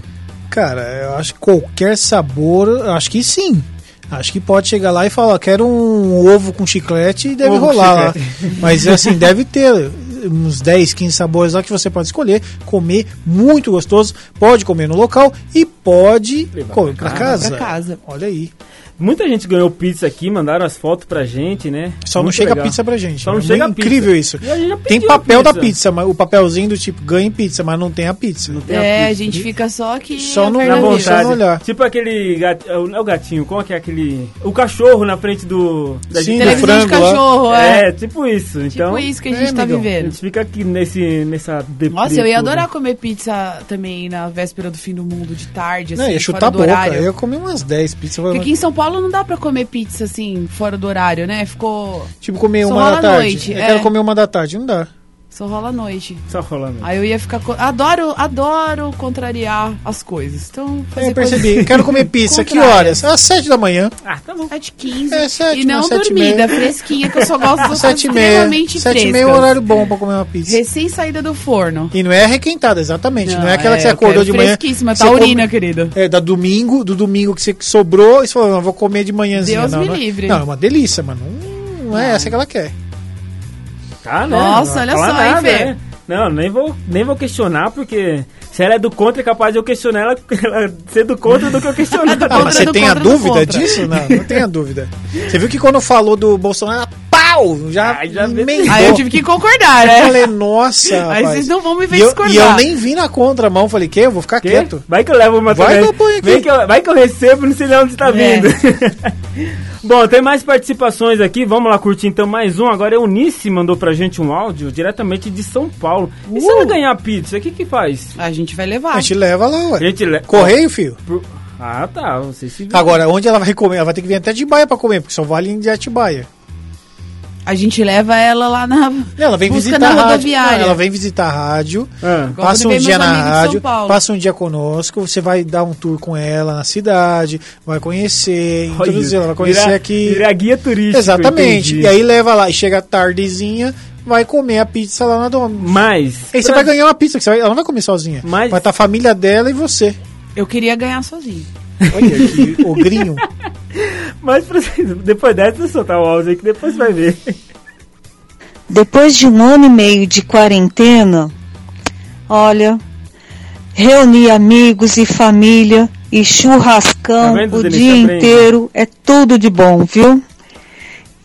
Cara, eu acho que qualquer sabor, eu acho que sim. Acho que pode chegar lá e falar, quero um ovo com chiclete e deve Ovo rolar lá. Mas assim, deve ter uns 10, 15 sabores lá que você pode escolher, comer muito gostoso, pode comer no local e pode Levar comer pra pra casa. casa. Pra casa. Olha aí. Muita gente ganhou pizza aqui, mandaram as fotos pra gente, né? Só não Muito chega legal. a pizza pra gente. Só não é chega a pizza. incrível isso. E a gente já Tem papel a da pizza. pizza, mas o papelzinho do tipo ganha pizza, mas não tem a pizza. Tem a É, a pizza. gente fica só aqui. Só no- Na Não, verdadeiro. só no vontade. olhar. Tipo aquele gato, não é o gatinho, como é que é aquele... O cachorro na frente do... Da Sim, gente- do frango cachorro, é. É, tipo isso. Então, tipo isso que a é, gente tá amigão. a vivendo. gente fica aqui nesse, nessa... Nossa, eu ia adorar comer pizza também na véspera do fim do mundo, de tarde, assim, Não, ia fora chutar a boca. Eu ia comer umas 10 pizzas. Porque aqui em São Paulo não dá pra comer pizza, assim, fora do horário, né? Ficou... Tipo, comer Só uma da tarde. noite, eu é. quero comer uma da tarde. Não dá. Só rola à noite. Só rolando. Aí eu ia ficar... co- Adoro, adoro contrariar as coisas. Então, É, fazer eu percebi. coisas Quero comer pizza. que horas? Às 7 da manhã. Ah, tá bom. 7 15 É, sete, E não sete dormida, fresquinha, que eu só gosto Às das 7 e meia. extremamente 7 e frescas. meia é um horário bom pra comer uma pizza. Recém saída do forno. E não é requentada, exatamente. Não, é aquela que você acordou quero de manhã. Fresquíssima, taurina, come- querido. É, da domingo, do domingo que você sobrou, e você falou, não, vou comer de manhãzinha. Deus não, me não é- livre. Não, é uma delícia, mano. Não, não é essa que ela quer. Tá, né? Nossa, Não olha só, hein, nada, Fê? né? Não, nem vou, nem vou questionar, porque se ela é do contra, é capaz de eu questionar ela, ela ser do contra do que eu questionar. Ah, Contra mas você tem a dúvida disso? Não, não tenha dúvida. Você viu que quando falou do Bolsonaro, pau! Já, Ai, já emendou. Aí eu tive que concordar, Eu né? falei, nossa, Aí vocês não vão me ver e eu, discordar. e eu nem vi na contramão, falei, que? Eu vou ficar Quê? quieto. Vai que eu levo uma Vai também. que eu ponho aqui. Vem que eu- vai que eu recebo, não sei de onde está É. vindo. Bom, tem mais participações aqui. Vamos lá curtir então mais um. Agora é o Nice mandou pra gente um áudio diretamente de São Paulo. E se Uh! ela ganhar pizza, o que que faz? A gente vai levar. A gente leva lá, A ué. gente le... Correio, filho. Pro- Ah, tá. Você se. Agora, onde ela vai comer? Ela vai ter que vir até de Atibaia pra comer, porque só vale em de Atibaia. A gente leva ela lá na. Não, ela vem Busca visitar na a rádio. rodoviária. Não, ela vem visitar a rádio. Ah. Igual Passa um dia na rádio, passa um dia conosco, você vai dar um tour com ela na cidade, vai conhecer, introduzir ela, vai conhecer Vira- aqui. Vira guia turística. Exatamente. E aí leva lá, e chega tardezinha, vai comer a pizza lá na Domino's. Mas. Aí você pra- vai ganhar uma pizza, que você vai- ela não vai comer sozinha. Mas- Vai estar a família dela e você. Eu queria ganhar sozinho. Olha que ogrinho. Mas depois dessa, soltar o áudio aí que depois vai ver. Depois de um ano e meio de quarentena, olha, reunir amigos e família e churrascão Tá o dia inteiro é tudo de bom, viu?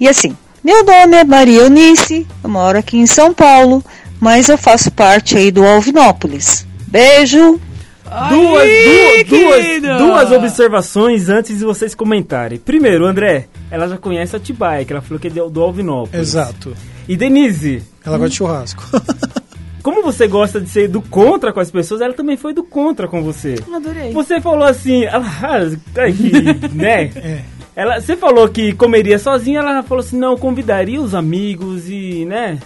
E assim, meu nome é Maria Eunice, eu moro aqui em São Paulo, mas eu faço parte aí do Alvinópolis. Beijo! Duas, Ai, duas, duas, duas observações antes de vocês comentarem. Primeiro, André, ela já conhece a Tibaia, que ela falou que é do Alvinópolis. Exato. E Denise, Ela gosta de churrasco. como você gosta de ser do contra com as pessoas, ela também foi do contra com você. Adorei. Você falou assim, ela, né? É. Ela, você falou que comeria sozinha, ela falou assim, não, convidaria os amigos e, né?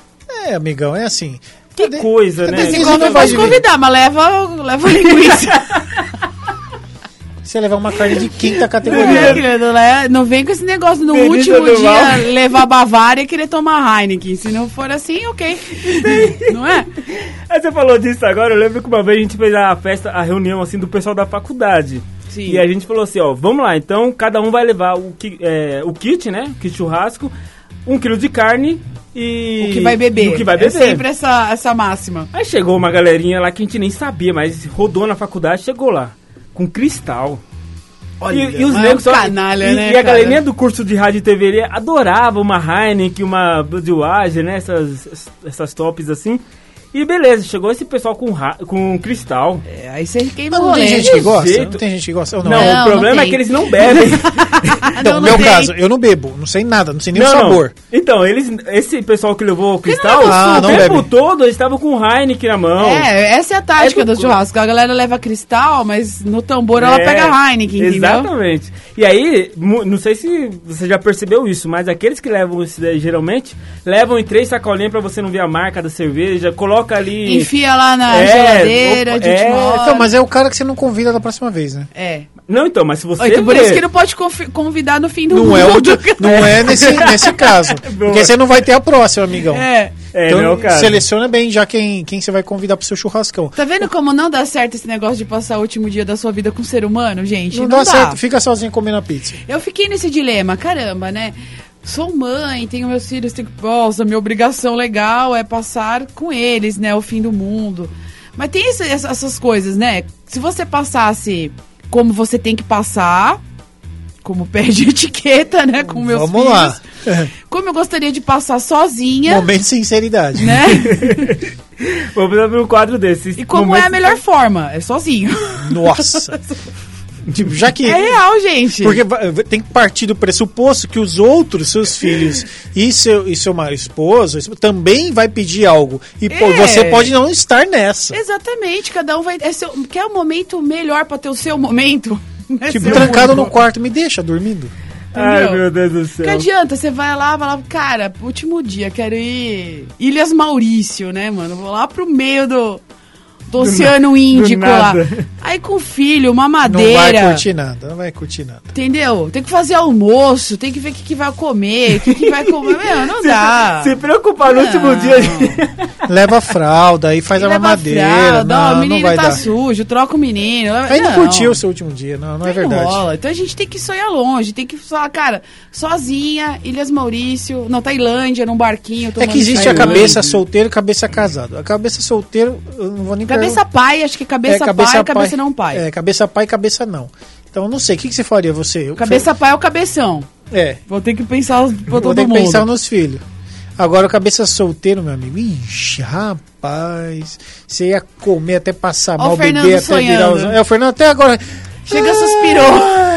É, amigão, é assim. Que Cadê- coisa, cadê né? esse Você não convida, vai pode convidar, mas leva, leva linguiça. Você levar uma carne de quinta É, categoria. querido, né? Não vem com esse negócio no último dia mal. levar Bavária e querer tomar Heineken. Se não for assim, ok. não é? Aí você falou disso agora, eu lembro que uma vez a gente fez a festa, a reunião assim do pessoal da faculdade. Sim. E a gente falou assim, ó, vamos lá, então cada um vai levar o, ki, é, o kit, né? Kit churrasco, um quilo de carne e. O que vai beber. o que vai É beber. sempre essa, essa máxima. Aí chegou uma galerinha lá que a gente nem sabia, mas rodou na faculdade, chegou lá. Com cristal. e, e os é negros só. canalha, e, né, e a galerinha do curso de rádio e TV adorava uma Heineken, uma Budweiser, né? Essas, essas tops assim. E beleza, chegou esse pessoal com, ra- com cristal. É, aí você queima não tem gente que gosta? jeito. Não tem gente que gosta? Ou Não, não? Não, o não problema é que eles não bebem. Então, no meu tem. caso, eu não bebo, não sei nada, não sei nem o sabor. não. Então, eles, esse pessoal que levou o cristal, Ah, o não tempo bebe. todo eles estavam com Heineken na mão. É, essa é a tática É do- do churrasco. A galera leva cristal, mas no tambor ela É, pega Heineken, entendeu? Exatamente. E aí, não sei se você já percebeu isso, mas aqueles que levam isso daí, geralmente, levam em três sacolinhas pra você não ver a marca da cerveja, coloca ali... Enfia lá na É, geladeira, opa, de é, última hora. Então, mas é o cara que você não convida da próxima vez, né? É. Não, então, mas se você Então por isso que não pode convidar no fim do Não mundo. é, o, não é nesse, nesse caso. Porque você não vai ter a próxima, amigão. É. É, então, não é seleciona bem já quem, quem você vai convidar pro seu churrascão. Tá vendo como não dá certo esse negócio de passar o último dia da sua vida com um ser humano, gente? Não, dá, certo, fica sozinho comendo a pizza. Eu fiquei nesse dilema, caramba, né? Sou mãe, tenho meus filhos, tenho nossa, minha obrigação legal é passar com eles, né, o fim do mundo. Mas tem esse- essas coisas, né? Se você passasse como você tem que passar, como perde etiqueta, né, com meus Vamos filhos. lá. Como eu gostaria de passar sozinha, Momento de sinceridade. né? Vamos abrir um quadro desse. E como é a melhor forma? É sozinho. Nossa. tipo, já que. É real, gente. Porque vai- tem que partir do pressuposto que os outros, seus filhos e seu, e seu esposo, também vai pedir algo. E pô, É. você pode não estar nessa. Exatamente, cada um vai. É seu, quer o momento melhor pra ter o seu momento? É Tipo, seu trancado no quarto, me deixa dormindo. Ai, meu Deus do Que céu. adianta, você vai lá, vai lá, cara, último dia, quero ir Ilhas Maurício, né, mano? Vou lá pro meio do, do Oceano Índico lá. Aí com o filho, uma Não vai madeira. curtir nada, não vai curtir nada. Entendeu? Tem que fazer almoço, tem que ver o que, que vai comer, o que, que vai comer. Meu, não dá. Se preocupar no Não. último dia. Leva a fralda, aí faz a Leva mamadeira. fralda, Não, o não menino vai tá dar. sujo, troca o menino. Aí não não curtiu o seu último dia, não, não é Não verdade. rola. Então a gente tem que sonhar longe, tem que falar, cara, sozinha, Ilhas Maurício, não, Tailândia, num barquinho. É que existe a cabeça solteiro e cabeça casado. A cabeça solteiro, eu não vou nem Cabeça pai, acho que cabeça, pai, cabeça não pai. É, cabeça pai e cabeça não. Então não sei, o que, que você faria você? Eu- Cabeça pai é o cabeção. É, Vou ter que pensar pra vou todo ter que mundo. pensar nos filhos. Agora o cabeça solteiro, meu amigo. Ixi, rapaz. Você ia comer até passar Ó mal, beber até virar os... É, o Fernando até agora... Chega, suspirou.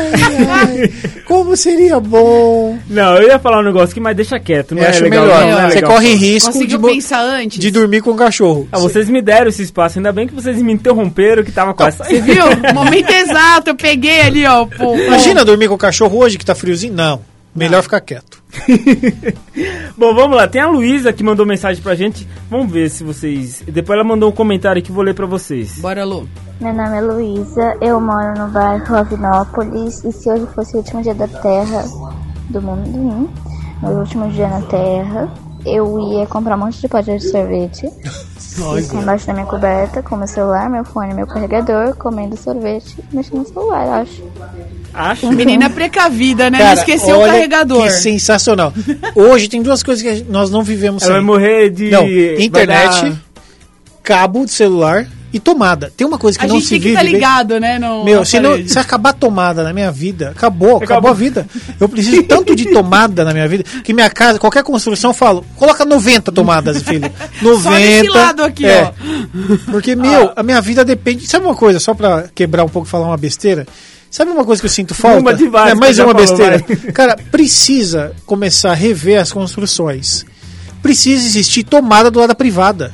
Ai, como seria bom. Não, eu ia falar um negócio aqui, mas deixa quieto. Não Eu é acho legal, melhor. não é Você legal corre risco de, Conseguiu mo- pensar antes? de dormir com o cachorro. Ah, vocês me deram esse espaço, ainda bem que vocês me interromperam, que tava quase Você viu? Momento exato, eu peguei ali, ó. Pô, Imagina dormir com o cachorro hoje que tá friozinho? Não. Melhor ficar quieto. Bom, vamos lá. Tem a Luísa que mandou mensagem pra gente. Vamos ver se vocês. Depois ela mandou um comentário que eu vou ler pra vocês. Bora, Lu. Meu nome é Luísa, eu moro no bairro Avinópolis e se hoje fosse o último dia da Terra, do mundo, meu último dia na Terra, eu ia comprar um monte de pote de sorvete, ficar embaixo da minha coberta com meu celular, meu fone, meu carregador, comendo sorvete mexendo no celular, acho. Acho. Menina precavida, né? não Cara, esqueceu o carregador. Que sensacional. Hoje tem duas coisas que nós não vivemos Ela vai morrer de. Não, internet, dar- cabo de celular e tomada. Tem uma coisa que A não gente se tem que vive. estar bem- ligado, né? No Meu, se, não, se acabar a tomada na minha vida, acabou, acabou, Acabou. a vida. Eu preciso tanto de tomada na minha vida que minha casa, qualquer construção, eu falo, coloca 90 tomadas, filho. 90. desse lado aqui, é. ó. Porque, meu, a minha vida depende. Sabe uma coisa, só pra quebrar um pouco e falar uma besteira? Sabe uma coisa que eu sinto falta? Uma de várias é mais uma falou, besteira. vai. Cara, precisa começar a rever as construções. Precisa existir tomada do lado da privada.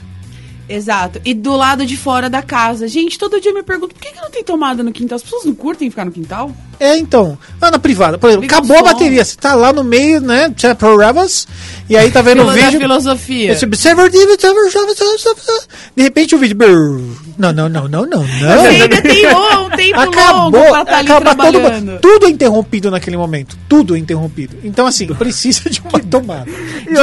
Exato. E do lado de fora da casa. Gente, todo dia eu me pergunto, por que, que não tem tomada no quintal? As pessoas não curtem ficar no quintal? É, então. Lá na privada, por exemplo, Liga acabou a bateria. Você tá lá no meio, né? Chapel Rebels. E aí tá vendo o vídeo. filosofia. Esse observer, De repente o vídeo. brrr. Não, não, não, não, não, não. ainda tem um, tempo longo Acabou, pra estar ali acaba todo, tudo é interrompido naquele momento. Tudo é interrompido. Então, assim, precisa de uma tomada.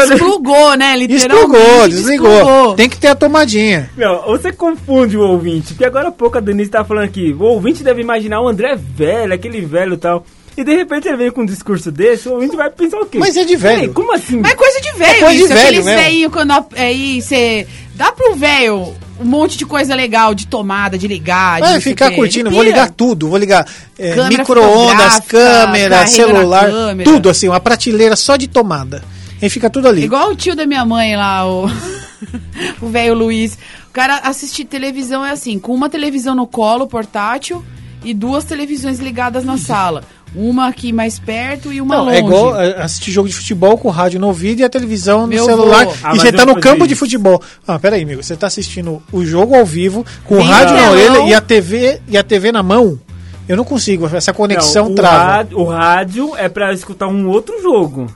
Desplugou, né? Literalmente. Desplugou, desligou. desplugou. Tem que ter a tomadinha. Não, você confunde o ouvinte, porque agora há pouco a Denise tava falando aqui, o ouvinte deve imaginar o André velho, aquele velho e tal. E de repente ele vem com um discurso desse, o ouvinte vai pensar o quê? Mas é de velho. Peraí, como assim? Mas é coisa de velho É coisa de isso. velho Aqueles mesmo. velhinhos quando aí você dá pro velho um monte de coisa legal, de tomada, de ligar, de ficar curtindo, vou ligar tudo, vou ligar é, micro-ondas, câmera, celular, câmera. tudo assim, uma prateleira só de tomada. E fica tudo ali. Igual o tio da minha mãe lá, o... o velho Luiz. O cara assistir televisão é assim, com uma televisão no colo, portátil, e duas televisões ligadas na sala. Uma aqui mais perto e uma Não, longe. é igual é, assistir jogo de futebol com o rádio no ouvido e a televisão no Meu celular. Ah, e você tá no campo de isso. futebol. Ah, peraí, amigo. Você tá assistindo o jogo ao vivo, com o Bem rádio na telão. orelha e a TV e a TV na mão. Eu não consigo, essa conexão Não, o trava. rádio- o rádio é pra escutar um outro jogo.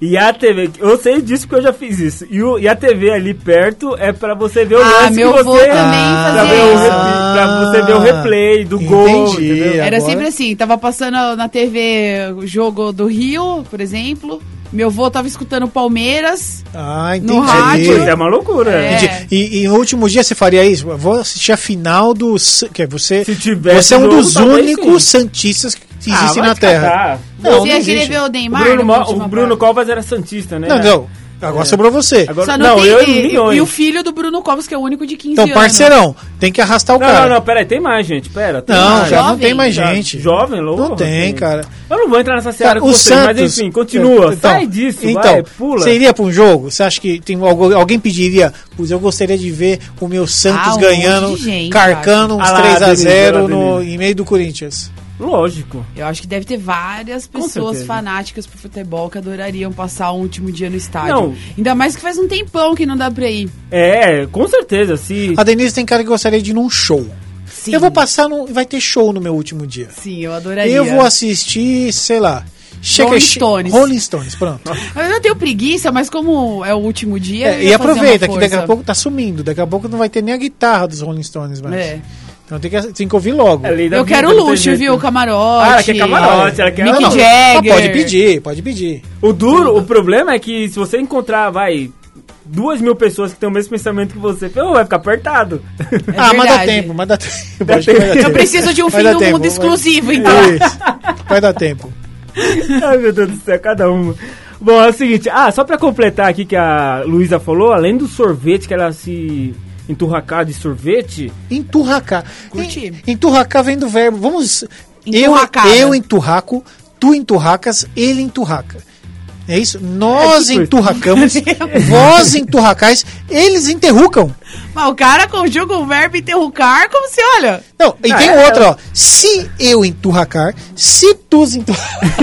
E a TV, eu sei disso porque eu já fiz isso. E, o- e a TV ali perto é pra você ver o Ah, lance meu que você. também Ah, pra, ver o pra você ver o replay do gol. Entendi. entendeu? Era agora- sempre assim, tava passando na TV o jogo do Rio, por exemplo. Meu vô tava escutando Palmeiras. Ah, entendi. No rádio. É uma loucura. É. E, e no último dia você faria isso? Eu Vou assistir a final do. Que é você, Se tivesse você é um dos únicos santistas que Ah, existem vai na te Terra. catar. Não, Você não ia querer existe. ver o O Neymar? Bruno, o Bruno parte? Covas era Santista, né? Não, não. Agora sobrou você. Agora, Só não, não, eu tem, e e, milhões. e o filho do Bruno Covas, que é o único de 15 Então, anos. parceirão, tem que arrastar o Não, cara. não, não, peraí, tem mais, gente. Pera. Tem Não, mais. já não Jovem. tem mais Já- gente. Jovem, louco. Não tem, cara. Eu não vou entrar nessa seara Cara, com o vocês, Santos. mas enfim, continua. Então, Sai disso, então, vai, pula. Você iria pra um jogo? Você acha que tem algu- alguém pediria? Pois eu gostaria de ver o meu Santos Ah, ganhando, gente, carcando uns Ah lá, 3 a Denise, 0 olha lá, no, Denise. em meio do Corinthians. Lógico. Eu acho que deve ter várias pessoas fanáticas pro futebol que adorariam passar um último dia no estádio. Não. Ainda mais que faz um tempão que não dá pra ir. É, com certeza. Se... A Denise tem cara que gostaria de ir num show. Sim. Eu vou passar no. Vai ter show no meu último dia. Sim, eu adoraria. Eu vou assistir, sei lá. Chega- Rolling Stones. Rolling Stones, pronto. Eu não tenho preguiça, mas como é o último dia. É, eu e aproveita que daqui a pouco tá sumindo. Daqui a pouco não vai ter nem a guitarra dos Rolling Stones mais. É. Então tem que, tem que ouvir logo. É Eu vida, quero não luxo, viu? Camarote. Ah, ela quer camarote, ela quer- Mick Não, não. Ah, Jagger. pode pedir, pode pedir. O duro, o problema é que se você encontrar, vai, duas mil pessoas que têm o mesmo pensamento que você, pô, vai ficar apertado. ah, mas dá tempo, mas dá tempo. Dá que vai dar tempo. Eu preciso de um Vai fim do tempo, mundo vai- exclusivo, então. Isso. Vai dar tempo. Ai, meu Deus do céu, cada uma. Bom, é o seguinte, ah, só pra completar aqui que a Luísa falou, além do sorvete, que ela se enturracar de sorvete, Enturracar. Curti. Em- Enturracar vem do verbo. Vamos. Eu, eu enturraco, tu enturracas, ele enturraca. É isso? Nós É tipo enturracamos, vós enturracais, eles enterrucam. Mas o cara conjuga o verbo interrucar como se, olha. Não, e Ah, tem é, outra, ó. Se eu enturracar, se tu enturracar.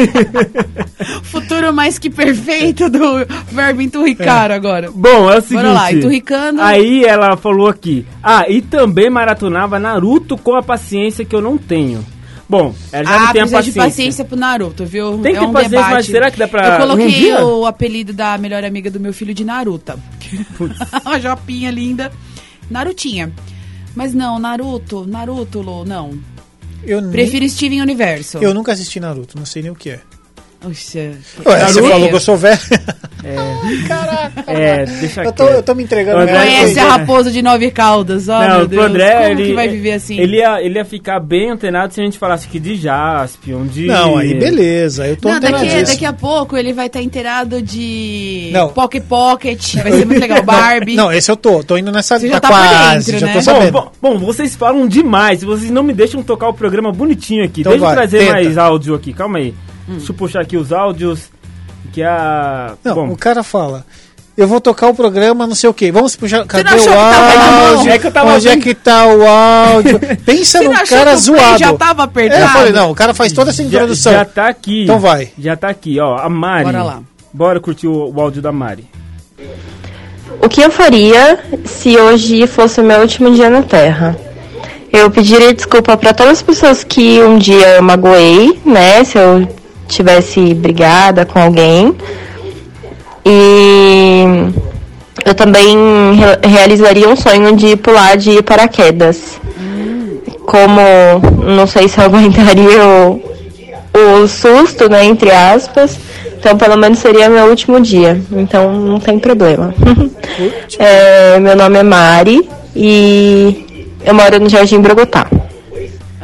Futuro mais que perfeito do verbo enturricar agora. Bom, é o seguinte. Bora lá, enturricando. Aí ela falou aqui. Ah, e também maratonava Naruto com a paciência que eu não tenho. Bom, ela já ah, não tem a precisa de paciência. paciência pro Naruto, viu? Tem que é ter um paciência, debate. mas será que dá pra Eu coloquei o apelido da melhor amiga do meu filho de Naruta. Uma jopinha linda. Narutinha. Mas não, Naruto, Naruto, Lu, não. Eu, nem- Prefiro Steven Universo. eu nunca assisti Naruto, não sei nem o que é. Ué, você falou que eu sou velho. É, deixa Eu tô, eu tô me entregando. André, mesmo. Conhece a raposa de nove caudas, ó Não, meu Deus. André, Como ele, que vai viver assim? Ele ia, ele ia ficar bem antenado se a gente falasse aqui de Jaspion, de... Não, aí beleza, eu tô Não, daqui, daqui a pouco ele vai estar inteirado de Não. Pocket Pocket, vai ser muito legal, Barbie. Não, esse eu tô, tô indo nessa Você tá já tá por quase, dentro, já né? tô Bom, sabendo. Bom, bom, vocês falam demais. Vocês não me deixam tocar o programa bonitinho aqui. Então Deixa eu vai, trazer tenta. mais áudio aqui. Calma aí. Deixa eu puxar aqui os áudios. Que a. Não, bom, o cara fala. Eu vou tocar o programa, não sei o quê. Vamos puxar. Cadê o áudio? É que eu tava Onde é vendo. que tá o áudio? Pensa achou cara que o play zoado. já tava apertado? É, eu falei, não, o cara faz toda essa já, introdução. já tá aqui. Então vai. Já tá aqui, ó. A Mari. Bora lá. Bora curtir o, o áudio da Mari. O que eu faria se hoje fosse o meu último dia na Terra? Eu pediria desculpa para todas as pessoas que um dia eu magoei, né? Se eu tivesse brigada com alguém. E eu também re- realizaria um sonho de pular de paraquedas. Como não sei se eu aguentaria o, o susto, né, entre aspas. Então, pelo menos seria meu último dia. Então, não tem problema. É, meu nome é Mari e eu moro no Jardim Brogotá.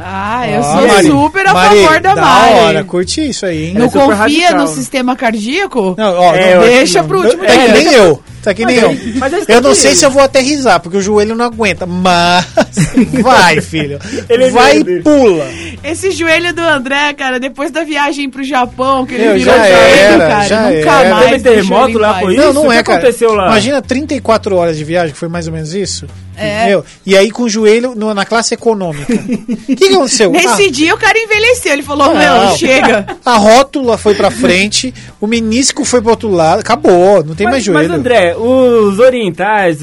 Ah, eu sou Mari, super a Mari, favor da, da Mari. hora, curti isso aí, hein? Não É confia radical. no sistema cardíaco? Não, ó, É, não, eu Deixa acho- pro último é que dia. nem eu. Tá que Mas nem eu. aí Eu não sei se eu vou aterrizar, porque o joelho não aguenta. Mas vai, filho. Ele é vai e pula. Esse joelho do André, cara, depois da viagem pro Japão, que ele Meu, virou já joelho, era, cara, já nunca era. mais. Teve terremoto lá, foi não, isso? não O que é, cara. aconteceu lá? Imagina 34 horas de viagem, que foi mais ou menos isso. É. Meu, e aí com o joelho no- na classe econômica. O que, que aconteceu? Nesse Ah, dia o cara envelheceu, ele falou, Não. meu, chega. A rótula foi pra frente, o menisco foi pro outro lado, acabou, não tem mais Mas, joelho. mas, André, os orientais,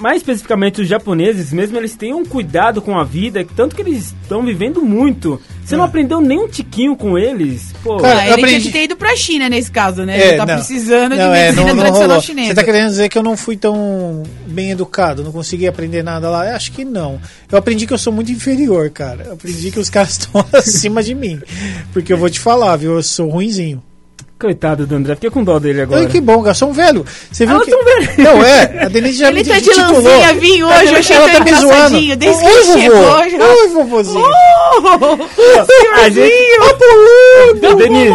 mais especificamente os japoneses mesmo, eles têm um cuidado com a vida, tanto que eles estão vivendo muito. Você não aprendeu nem um tiquinho com eles? Pô, Cara, eu ele aprendi- tinha que ter ido pra China nesse caso, né? É, ele tá não. precisando de Não, é, medicina não, não tradicional chinesa. Você tá querendo dizer que eu não fui tão bem educado, não consegui aprender nada lá? Eu acho que não. Eu aprendi que eu sou muito inferior, cara. Eu aprendi que os caras estão acima de mim. Porque eu vou te falar, viu? Eu sou ruinzinho. Coitado do André, fiquei com dó dele agora. Ai, que bom, um velho. Você viu Ah, que. velho. Não, é. A Denise já Ele me tá de titulou. lancinha vinho hoje, eu achei Ela tá me zoando. engraçadinho, desde que Oi, ele vovô. chegou, já. Oi, vovozinho. Oh, gente... Apolônio! Denise.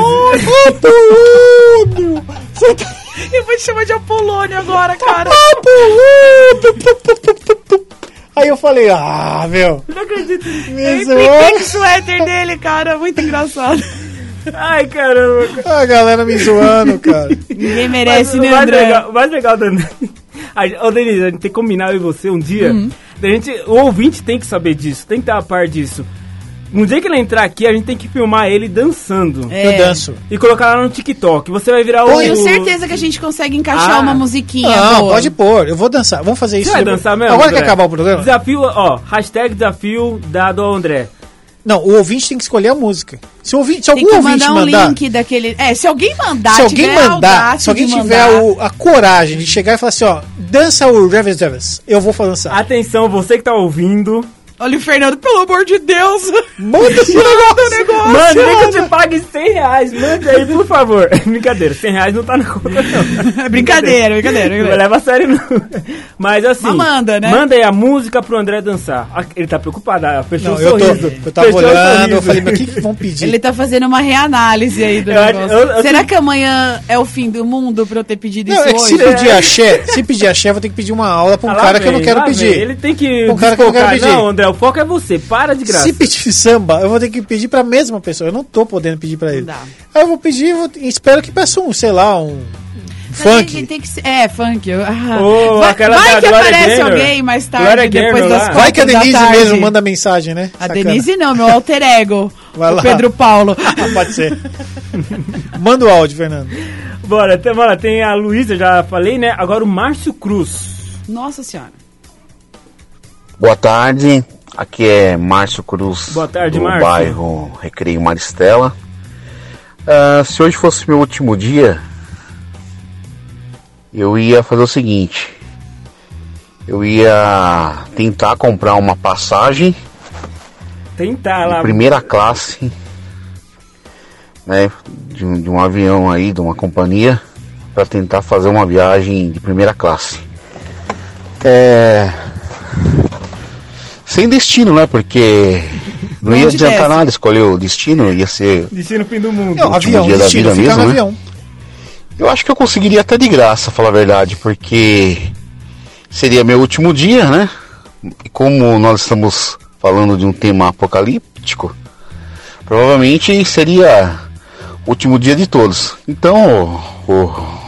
Apolônio! Você tá... Eu vou te chamar de Apolônio agora, cara. Apolônio! Aí eu falei, ah, meu. Não acredito. Me Eu impliquei zoou. com o suéter dele, cara, muito engraçado. Ai, caramba. cara. A galera me zoando, cara. Ninguém Mas merece, o né, mais André? legal, o mais legal. A gente- Ô, Denise, a gente tem que combinar eu e você um dia. Uhum. Da gente, o ouvinte tem que saber disso, tem que estar a par disso. No dia que ele entrar aqui, a gente tem que filmar ele dançando. É. Eu danço. E colocar lá no TikTok. Você vai virar o. Tenho certeza que a gente consegue encaixar Ah. uma musiquinha Não, boa. pode pôr. Eu vou dançar. Vamos fazer isso. Você vai depois. dançar mesmo? Agora que André? acabar o programa. Desafio, ó, hashtag desafio dado ao André. Não, o ouvinte tem que escolher a música. Se, o ouvinte, se Tem algum que ouvinte mandar um mandar. link daquele... É, se alguém mandar, se alguém mandar, se alguém tiver mandar, o- a coragem de chegar e falar assim, ó, dança o Revis Revis, eu vou dançar. Atenção, você que tá ouvindo. Olha o Fernando, pelo amor de Deus. Manda esse negócio. negócio. Mano, nem que eu te pague 100 reais. Manda aí, por favor. Brincadeira, 100 reais não tá na conta, não. É brincadeira, brincadeira. Não brincadeira. leva a sério, não. Mas assim. Mas manda, né? Manda aí a música pro André dançar. Ah, Ele tá preocupado, ah, fechou Não, o eu, tô, eu tava Fechou olhando, eu falei, mas o que, que vão pedir? Ele tá fazendo uma reanálise aí do Eu negócio. eu- eu Será que amanhã é o fim do mundo pra eu ter pedido Não, isso é que se hoje? pedir axé, se pedir axé, eu vou ter que pedir uma aula pra um Ah, cara que eu não vem, quero pedir. vem. Ele tem que Um cara que eu não quero pedir. Não, André, o foco é você. Para de graça. Se pedir samba, eu vou ter que pedir pra mesma pessoa. Eu não tô podendo pedir pra ele. Dá. Aí eu vou pedir, vou- espero que peça um, sei lá, um funk. Tem, tem que ser, é, funk. eu- ah. Ô, vai aquela vai da que Glória aparece Gaynor. alguém mais tarde, depois Gaynor das lá. quatro Vai que a da Denise tarde. mesmo manda mensagem, né? A Sacana. Denise não, meu alter ego. Vai o lá. Pedro Paulo. Pode ser. Manda o áudio, Fernando. Bora, tem, bora, tem a Luísa, já falei, né? Agora o Márcio Cruz. Nossa senhora. Boa tarde, aqui é Márcio Cruz, Boa tarde, do Márcio. bairro Recreio Maristela. Ah, se hoje fosse meu último dia, eu ia fazer o seguinte: eu ia tentar comprar uma passagem Tentar lá. primeira classe, né, de um, de um avião aí, de uma companhia, para tentar fazer uma viagem de primeira classe. É, sem destino, né? Porque não ia adiantar desce? nada escolher o destino, ia ser. Destino fim do mundo. Não, avião, dia da destino, vida fica mesmo, no né? avião. Eu acho que eu conseguiria até de graça, falar a verdade, porque seria meu último dia, né? E como nós estamos falando de um tema apocalíptico, provavelmente seria o último dia de todos. Então, o, o-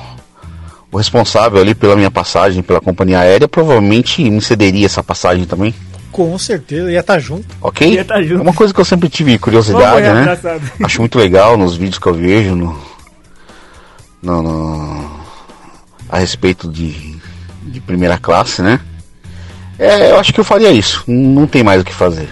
o responsável ali pela minha passagem, pela companhia aérea, provavelmente me cederia essa passagem também, Com certeza, ia estar junto. ok? Ia tá junto. É uma coisa que eu sempre tive curiosidade, morrer né? abraçado. Acho muito legal nos vídeos que eu vejo no, no- no- a respeito de, de primeira classe, né? É, eu acho que eu faria isso. Não tem mais o que fazer.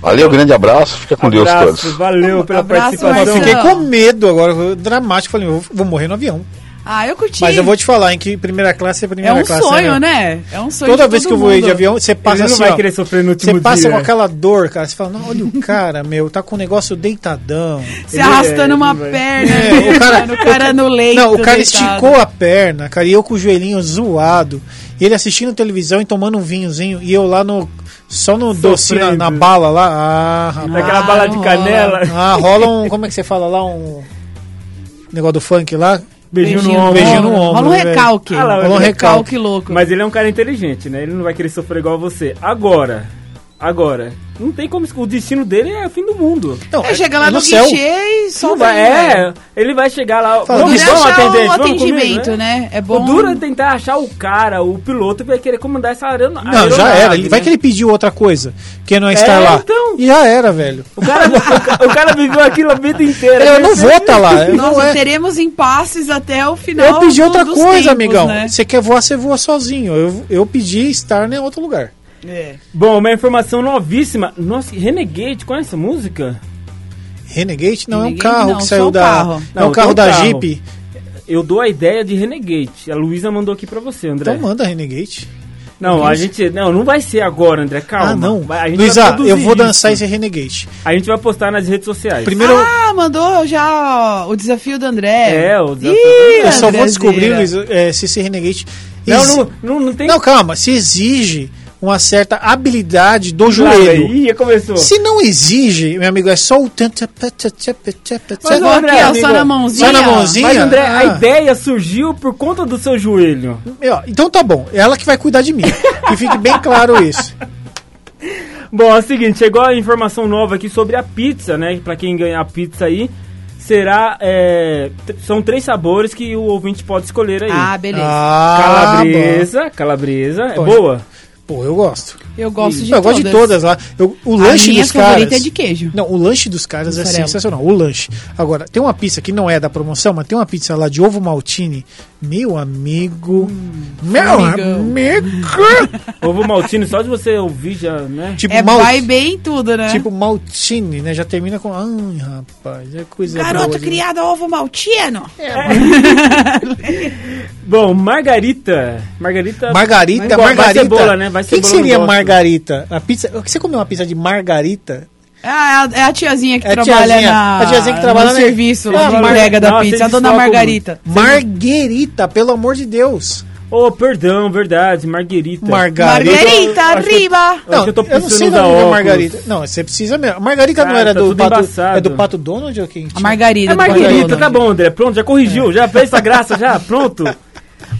Valeu, grande abraço, fica com Deus Abraço, todos. valeu pela Abraço, participação. Eu Marcelo. fiquei com medo agora, dramático. Falei, eu vou morrer no avião. Ah, eu curti. Mas eu vou te falar, em que primeira classe é É primeira um classe. sonho, né? É um sonho Toda de vez todo que eu voei mundo. de avião, você passa Ele não assim, vai ó, querer sofrer no último Você passa dia. com aquela dor, cara. Você fala, não, olha o cara, meu, tá com o negócio deitadão. Se Ele- arrastando é, uma vai- perna. É, o cara- o cara no leito. Não, o cara deitado. esticou a perna, cara, e eu com o joelhinho zoado. E ele assistindo televisão e tomando um vinhozinho. E eu lá no. Só no docinho, na, na Sofrendo. bala lá. Ah, rapaz. Naquela Ah, bala de rola. canela. Ah, rola um. Como é que você fala lá? Um. Negócio do funk lá. Beijinho, Beijinho no ombro. Beijinho no ombro. Rola um né, recalque. Ah lá, Rola um recalque. louco. Mas ele é um cara inteligente, né? Ele não vai querer sofrer igual você. Agora, agora, não tem como. O destino dele é o fim do mundo. Não, É, chega lá é no, no céu. guichê e só vai, é, ele vai chegar lá. Fala, vamos, vamos, atendente, o vamos atendimento, comigo, né? É O bom. duro é tentar achar o cara, o piloto, que vai querer comandar essa aeronave. Não, já era. Ele- Vai que ele pediu outra coisa, que não estar É, lá. então. E já era, velho. O cara, o, o cara viveu aquilo a vida inteira. Eu não vou estar lá. eu Nossa, não é. teremos impasses até o final. Eu pedi do- outra dos coisa, tempos, amigão. né? Você quer voar, você voa sozinho. Eu, eu pedi estar em outro lugar. É. Bom, uma informação novíssima. Nossa, Renegade, conhece essa música? Renegade não é um Renegade carro não, que saiu da. carro. É um Não, carro da carro. Jeep. Eu dou a ideia de Renegade. A Luísa mandou aqui pra você, André. Então manda Renegade. não, a gente. Não, não vai ser agora, André. Calma. ah, não. Luísa, eu vou dançar isso. esse Renegade. A gente vai postar nas redes sociais. Primeiro, Ah, mandou já o desafio do André. É, o desafio Ih, do André. eu só vou descobrir, Luísa, é, se esse Renegade. Não, não, não, não tem. Não, calma. Se exige uma certa habilidade do joelho. Ih, começou. Se não exige, meu amigo, é só o. Mas, Ó, André, aqui, ó, amigo, só na mãozinha. Só na mãozinha. Mas, André, a Ah. ideia surgiu por conta do seu joelho. Então tá bom. É ela que vai cuidar de mim. que fique bem claro isso. Bom, é o seguinte, chegou a informação nova aqui sobre a pizza, né? Pra quem ganhar a pizza aí, será. é, são três sabores que o ouvinte pode escolher aí. Ah, beleza. Ah, calabresa, calabresa, é boa? Pô, eu gosto. Eu gosto de eu todas. gosto de todas lá. Eu- o lanche minha dos favorita caras. é de queijo. Não, o lanche dos caras é sensacional. O lanche. Agora, tem uma pizza que não é da promoção, mas tem uma pizza lá de ovo maltine. Meu amigo. meu amigão. amigo. Ovo maltine, só de você ouvir já, né? tipo, É, mal- vai bem tudo, né? tipo maltine, né? Já termina com. Ai, rapaz, é coisa Garota boa. de- criada ovo maltino. Bom, margarita. Margarita. Margarita, Igual- vai margarita. cebola, né? Vai O que, que cebola, seria gosto. Margarita? A pizza. Você comeu uma pizza de margarita? Ah, é a- é a tiazinha que É a trabalha tiazinha, na, a tiazinha que trabalha no na- serviço, Ah, na Mar- entrega da Nossa, pizza, a dona Margarita. Marguerita, pelo amor de Deus. Oh, perdão, verdade, marguerita. Margarita. Margarita, arriba! Não, eu tô eu não sei da óculos. Margarita. Não, você precisa mesmo. A Margarita não Cara, era tá do pato, embaçado. é do Pato Donald ou quem? A tinha? Margarida. É margarita, tá bom, André. Pronto, já corrigiu, já fez essa graça, já, pronto.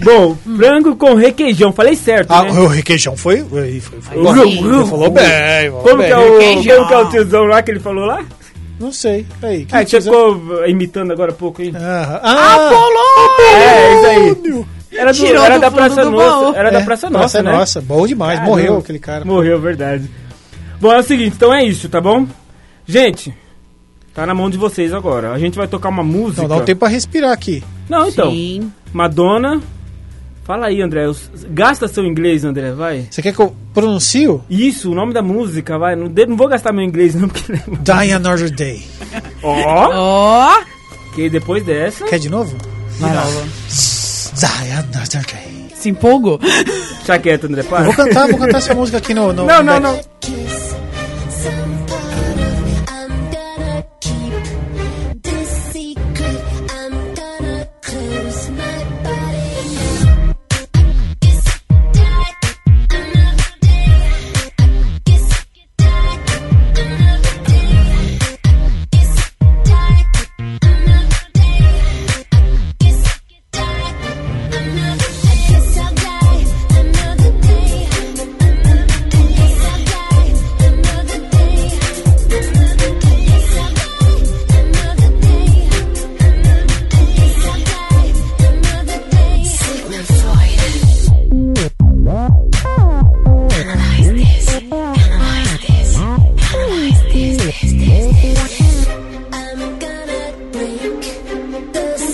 Bom, frango com requeijão, falei certo, Ah, né? o requeijão foi. foi, foi, foi bom. Ele falou bem. falou Como bem. que, é o, Requeijão. como que é o tiozão lá que ele falou lá? Não sei. Aí, que Ah, que você ficou imitando agora há pouco aí. Ah, ah, É, isso aí. Era, do, era do da fundo Praça do Nossa. Era é, da Praça Nossa, né? Nossa, bom demais. Caramba. Morreu aquele cara. Morreu, verdade. Bom, é o seguinte, então é isso, tá bom? Gente, tá na mão de vocês agora. A gente vai tocar uma música. Não, dá um tempo pra respirar aqui. Não, então. Sim. Madonna. Fala aí, André. Gasta seu inglês, André, vai. Você quer que eu pronuncie? Isso, o nome da música, vai. Não, de- não vou gastar meu inglês, não, porque. Die Another Day. Ó! Ó, Que depois dessa. Quer de novo? vai lá. Die Another Day. Se empolgou? Deixa quieto, André, para. Eu vou cantar, vou cantar essa música aqui no. no Não, não, back. não.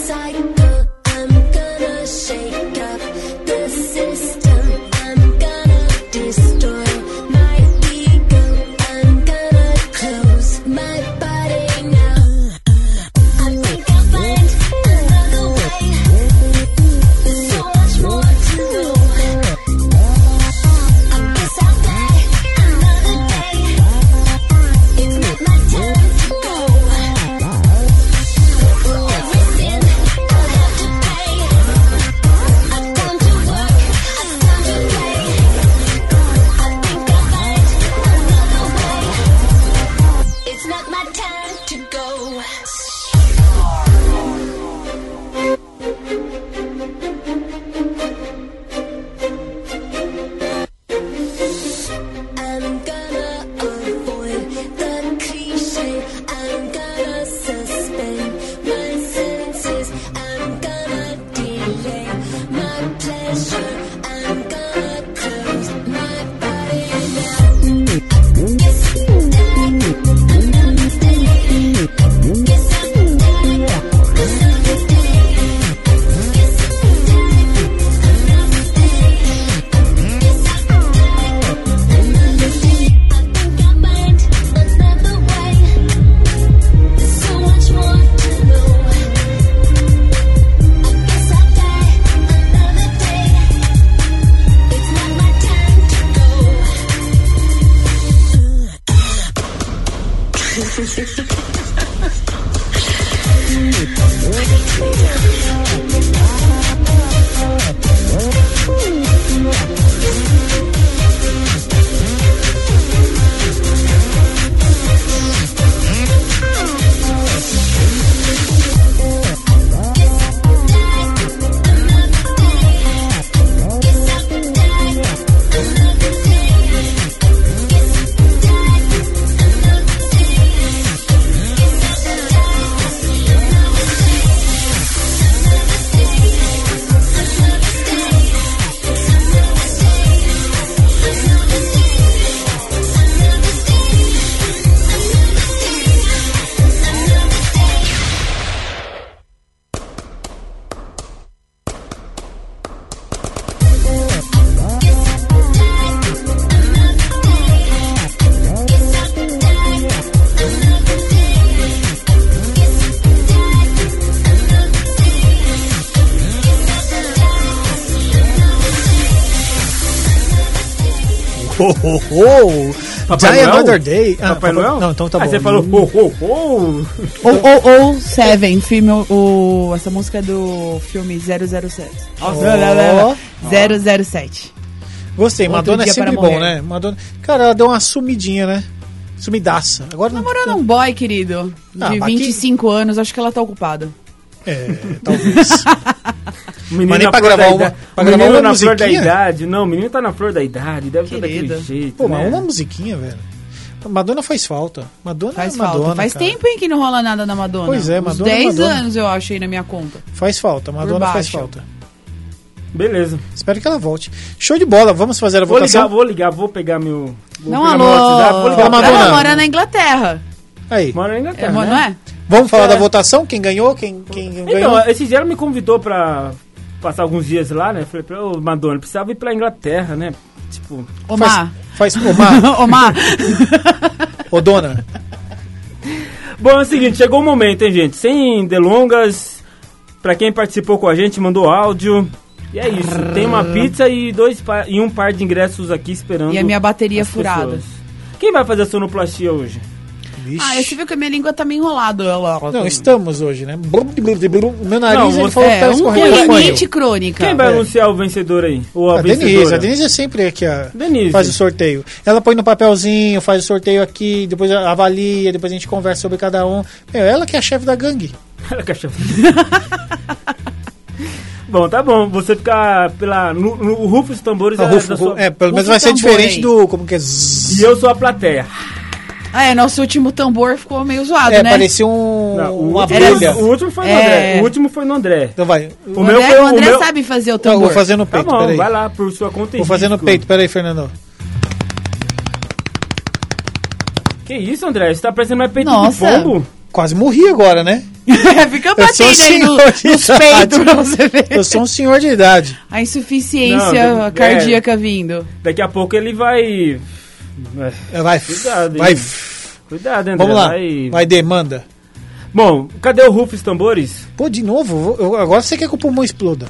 inside Ho, ho. Papai Die Noel? Another Day. Ah, Papai Noel? Não, então tá Ah, bom. você falou ho, ho, ho. Ou, ou, ou Seven, filme, o, essa música é do filme 007. Ó. 007. Gostei, Outro Madonna é sempre bom, morrer. né? Madonna... Cara, ela deu uma sumidinha, né? Sumidaça. Agora não. Namorando um boy, querido, de Ah, mas 25 anos, acho que ela tá ocupada. É, talvez. O menino Mas nem na pra flor gravar da uma- idade- pra gravar menino uma na flor da musiquinha? idade. Não, o menino tá na flor da idade, deve ser Querida. daquele jeito. Pô, mas né? uma musiquinha, velho. Madonna faz falta. Madonna Faz é Madonna. falta. Faz cara. tempo, hein, que não rola nada na Madonna. Pois é, Madonna é 10 Madonna. anos eu acho aí na minha conta. Faz falta. Madonna faz falta. Beleza. Espero que ela volte. Show de bola. Vamos fazer a Vou votação? ligar, vou ligar, vou pegar meu. Vou Não, pegar meu alô. WhatsApp, vou ligar Madonna. ela. Ela mora na Inglaterra. Aí. Mora na Inglaterra. É, né? não é? Vamos falar É. da votação? Quem ganhou? Quem, quem ganhou? Então, esse dia ela me convidou pra passar alguns dias lá, né? Falei pra ô, Madonna, precisava ir pra Inglaterra, né? Tipo. Omar. Faz, faz Omar. Omar. Ô, dona. Bom, é o seguinte, chegou o momento, hein, gente? Sem delongas, pra quem participou com a gente, mandou áudio. E é isso, tem uma pizza e, dois pa- e um par de ingressos aqui esperando. E a minha bateria furada. pessoas. Quem vai fazer a sonoplastia hoje? Vixe. Ah, você viu que a minha língua tá meio enrolada. Ela... Não, estamos hoje, né? O meu nariz, Não, ele você- falou que É, tá um escorrendo. rinite crônica. Quem vai É. anunciar o vencedor aí? Ou a, A? Denise, a Denise é sempre aqui, a, Denise. faz o sorteio. Ela põe no papelzinho, faz o sorteio aqui, depois avalia, depois a gente conversa sobre cada um. Meu, ela que é a chefe da gangue. Ela cachorro. bom, tá bom. Você ficar pela. No, no o Rufo dos Tambores Ah, é, Rufo, da sua- é, pelo menos vai ser tambor, diferente hein? do. Como que é? E eu sou a plateia. Ah, é, nosso último tambor ficou meio zoado, É, né? parecia um, Não, o, uma último, abelha. o último foi no É. André. O último foi no André. Então vai. O O meu André, foi o o André meu- sabe fazer o Não, tambor. vou fazer no Tá peito, bom, peraí. vai lá por sua conta e Vou fazer no peito, peraí, Fernando. Que isso, André? Você tá parecendo mais peito Nossa. de pombo? Quase morri agora, né? Fica sou um batendo aí no, nos peitos pra você ver. Eu sou um senhor de idade. A insuficiência Não, é- cardíaca vindo. Daqui a pouco ele vai. É, Vai, Cuidado, vai. hein? Cuidado, André. Vamos lá. Vai... Vai, demanda. Bom, cadê o Rufus Tambores? Pô, de novo? Eu- agora você quer que o pulmão exploda.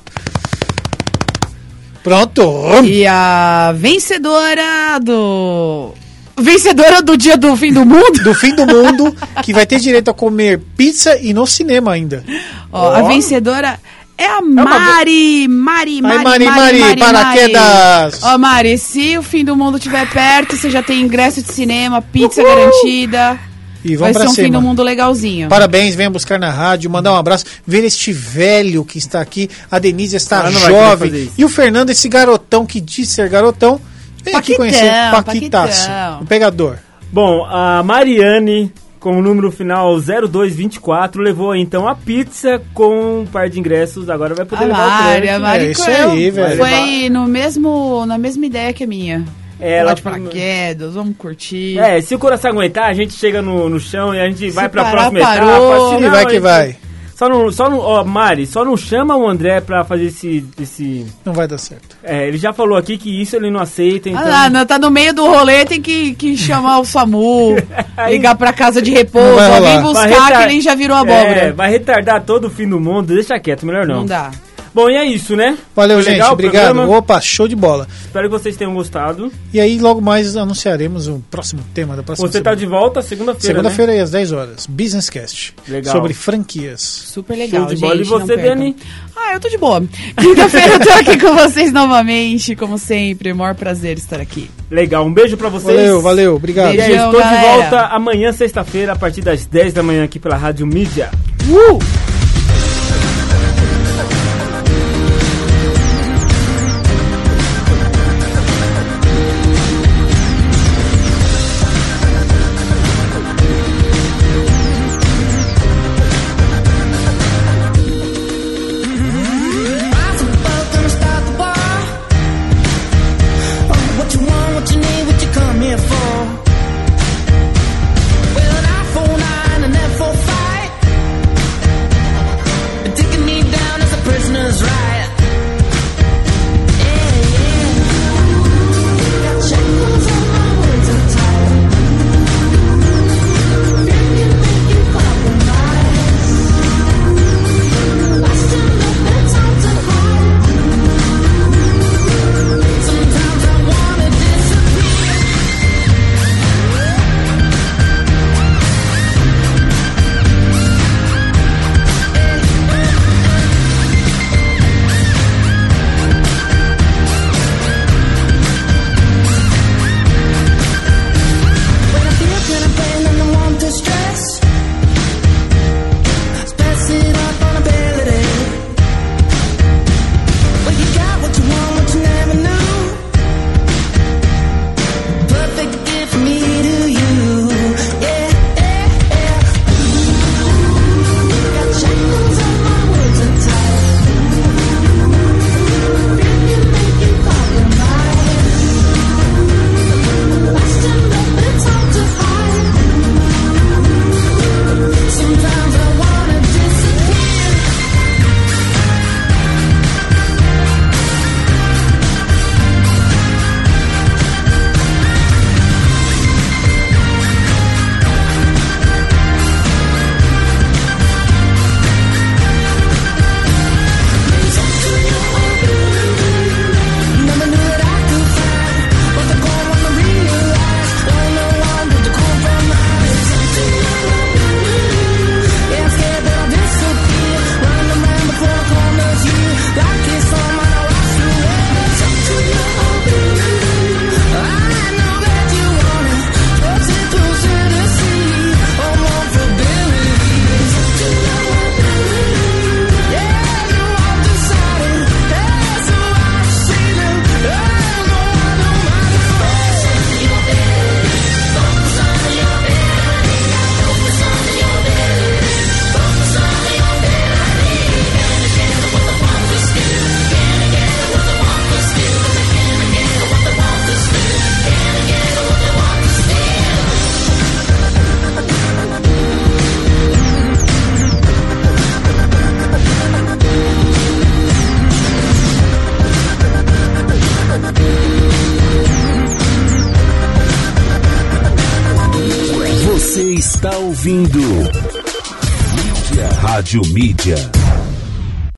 Pronto. E a vencedora do. Vencedora do dia do fim do mundo? Do fim do mundo, que vai ter direito a comer pizza e no cinema ainda. Ó, a vencedora é a Mari. Mari, Mari, Mari, Mari, paraquedas. Ó, Mari, se o fim do mundo estiver perto, você já tem ingresso de cinema, pizza garantida. E Vai vamos ser pra um fim do mundo legalzinho. Parabéns, venha buscar na rádio, mandar um abraço, ver este velho que está aqui, a Denise está não vai querer jovem, isso. e o Fernando, esse garotão que diz ser garotão, vem aqui Paquitão, conhecer o Paquitaço, Paquitão. o pegador. Bom, a Mariane, com o número final 0224, levou então a pizza com um par de ingressos. Agora vai poder A levar o Mari, a Mari É isso aí, velho. Foi no mesmo, na mesma ideia que a minha. É, Ela de paraquedas, vamos curtir. É, se o coração aguentar, a gente chega no, no chão e a gente vai pra parar, próxima parou. etapa. se E não, vai que gente- vai, Só não, só não, ó, Mari, só não chama o André pra fazer esse, esse... não vai dar certo. É, ele já falou aqui que isso ele não aceita, então... Ah, não, tá no meio do rolê, tem que, que chamar o SAMU, Aí- ligar pra casa de repouso, alguém buscar retar- que nem já virou É, abóbora. vai retardar todo o fim do mundo, deixa quieto, melhor não. não dá. Bom, e é isso, né? Valeu, Foi gente. legal o Obrigado. programa? Opa, show de bola. Espero que vocês tenham gostado. E aí, logo mais anunciaremos o próximo tema da próxima Você tá semana. de volta segunda-feira, Segunda-feira aí, às 10 horas. Business Cast. Legal. Sobre franquias. Super legal, Show de bola. gente. E você. Dani? Ah, eu tô de boa. Quinta-feira eu tô aqui com vocês novamente, como sempre. Maior prazer estar aqui. Legal, um beijo pra vocês. Valeu, valeu. Obrigado. E aí, Beijão, estou de galera. volta amanhã, sexta-feira, a partir das 10 da manhã aqui pela Rádio Mídia. Uh!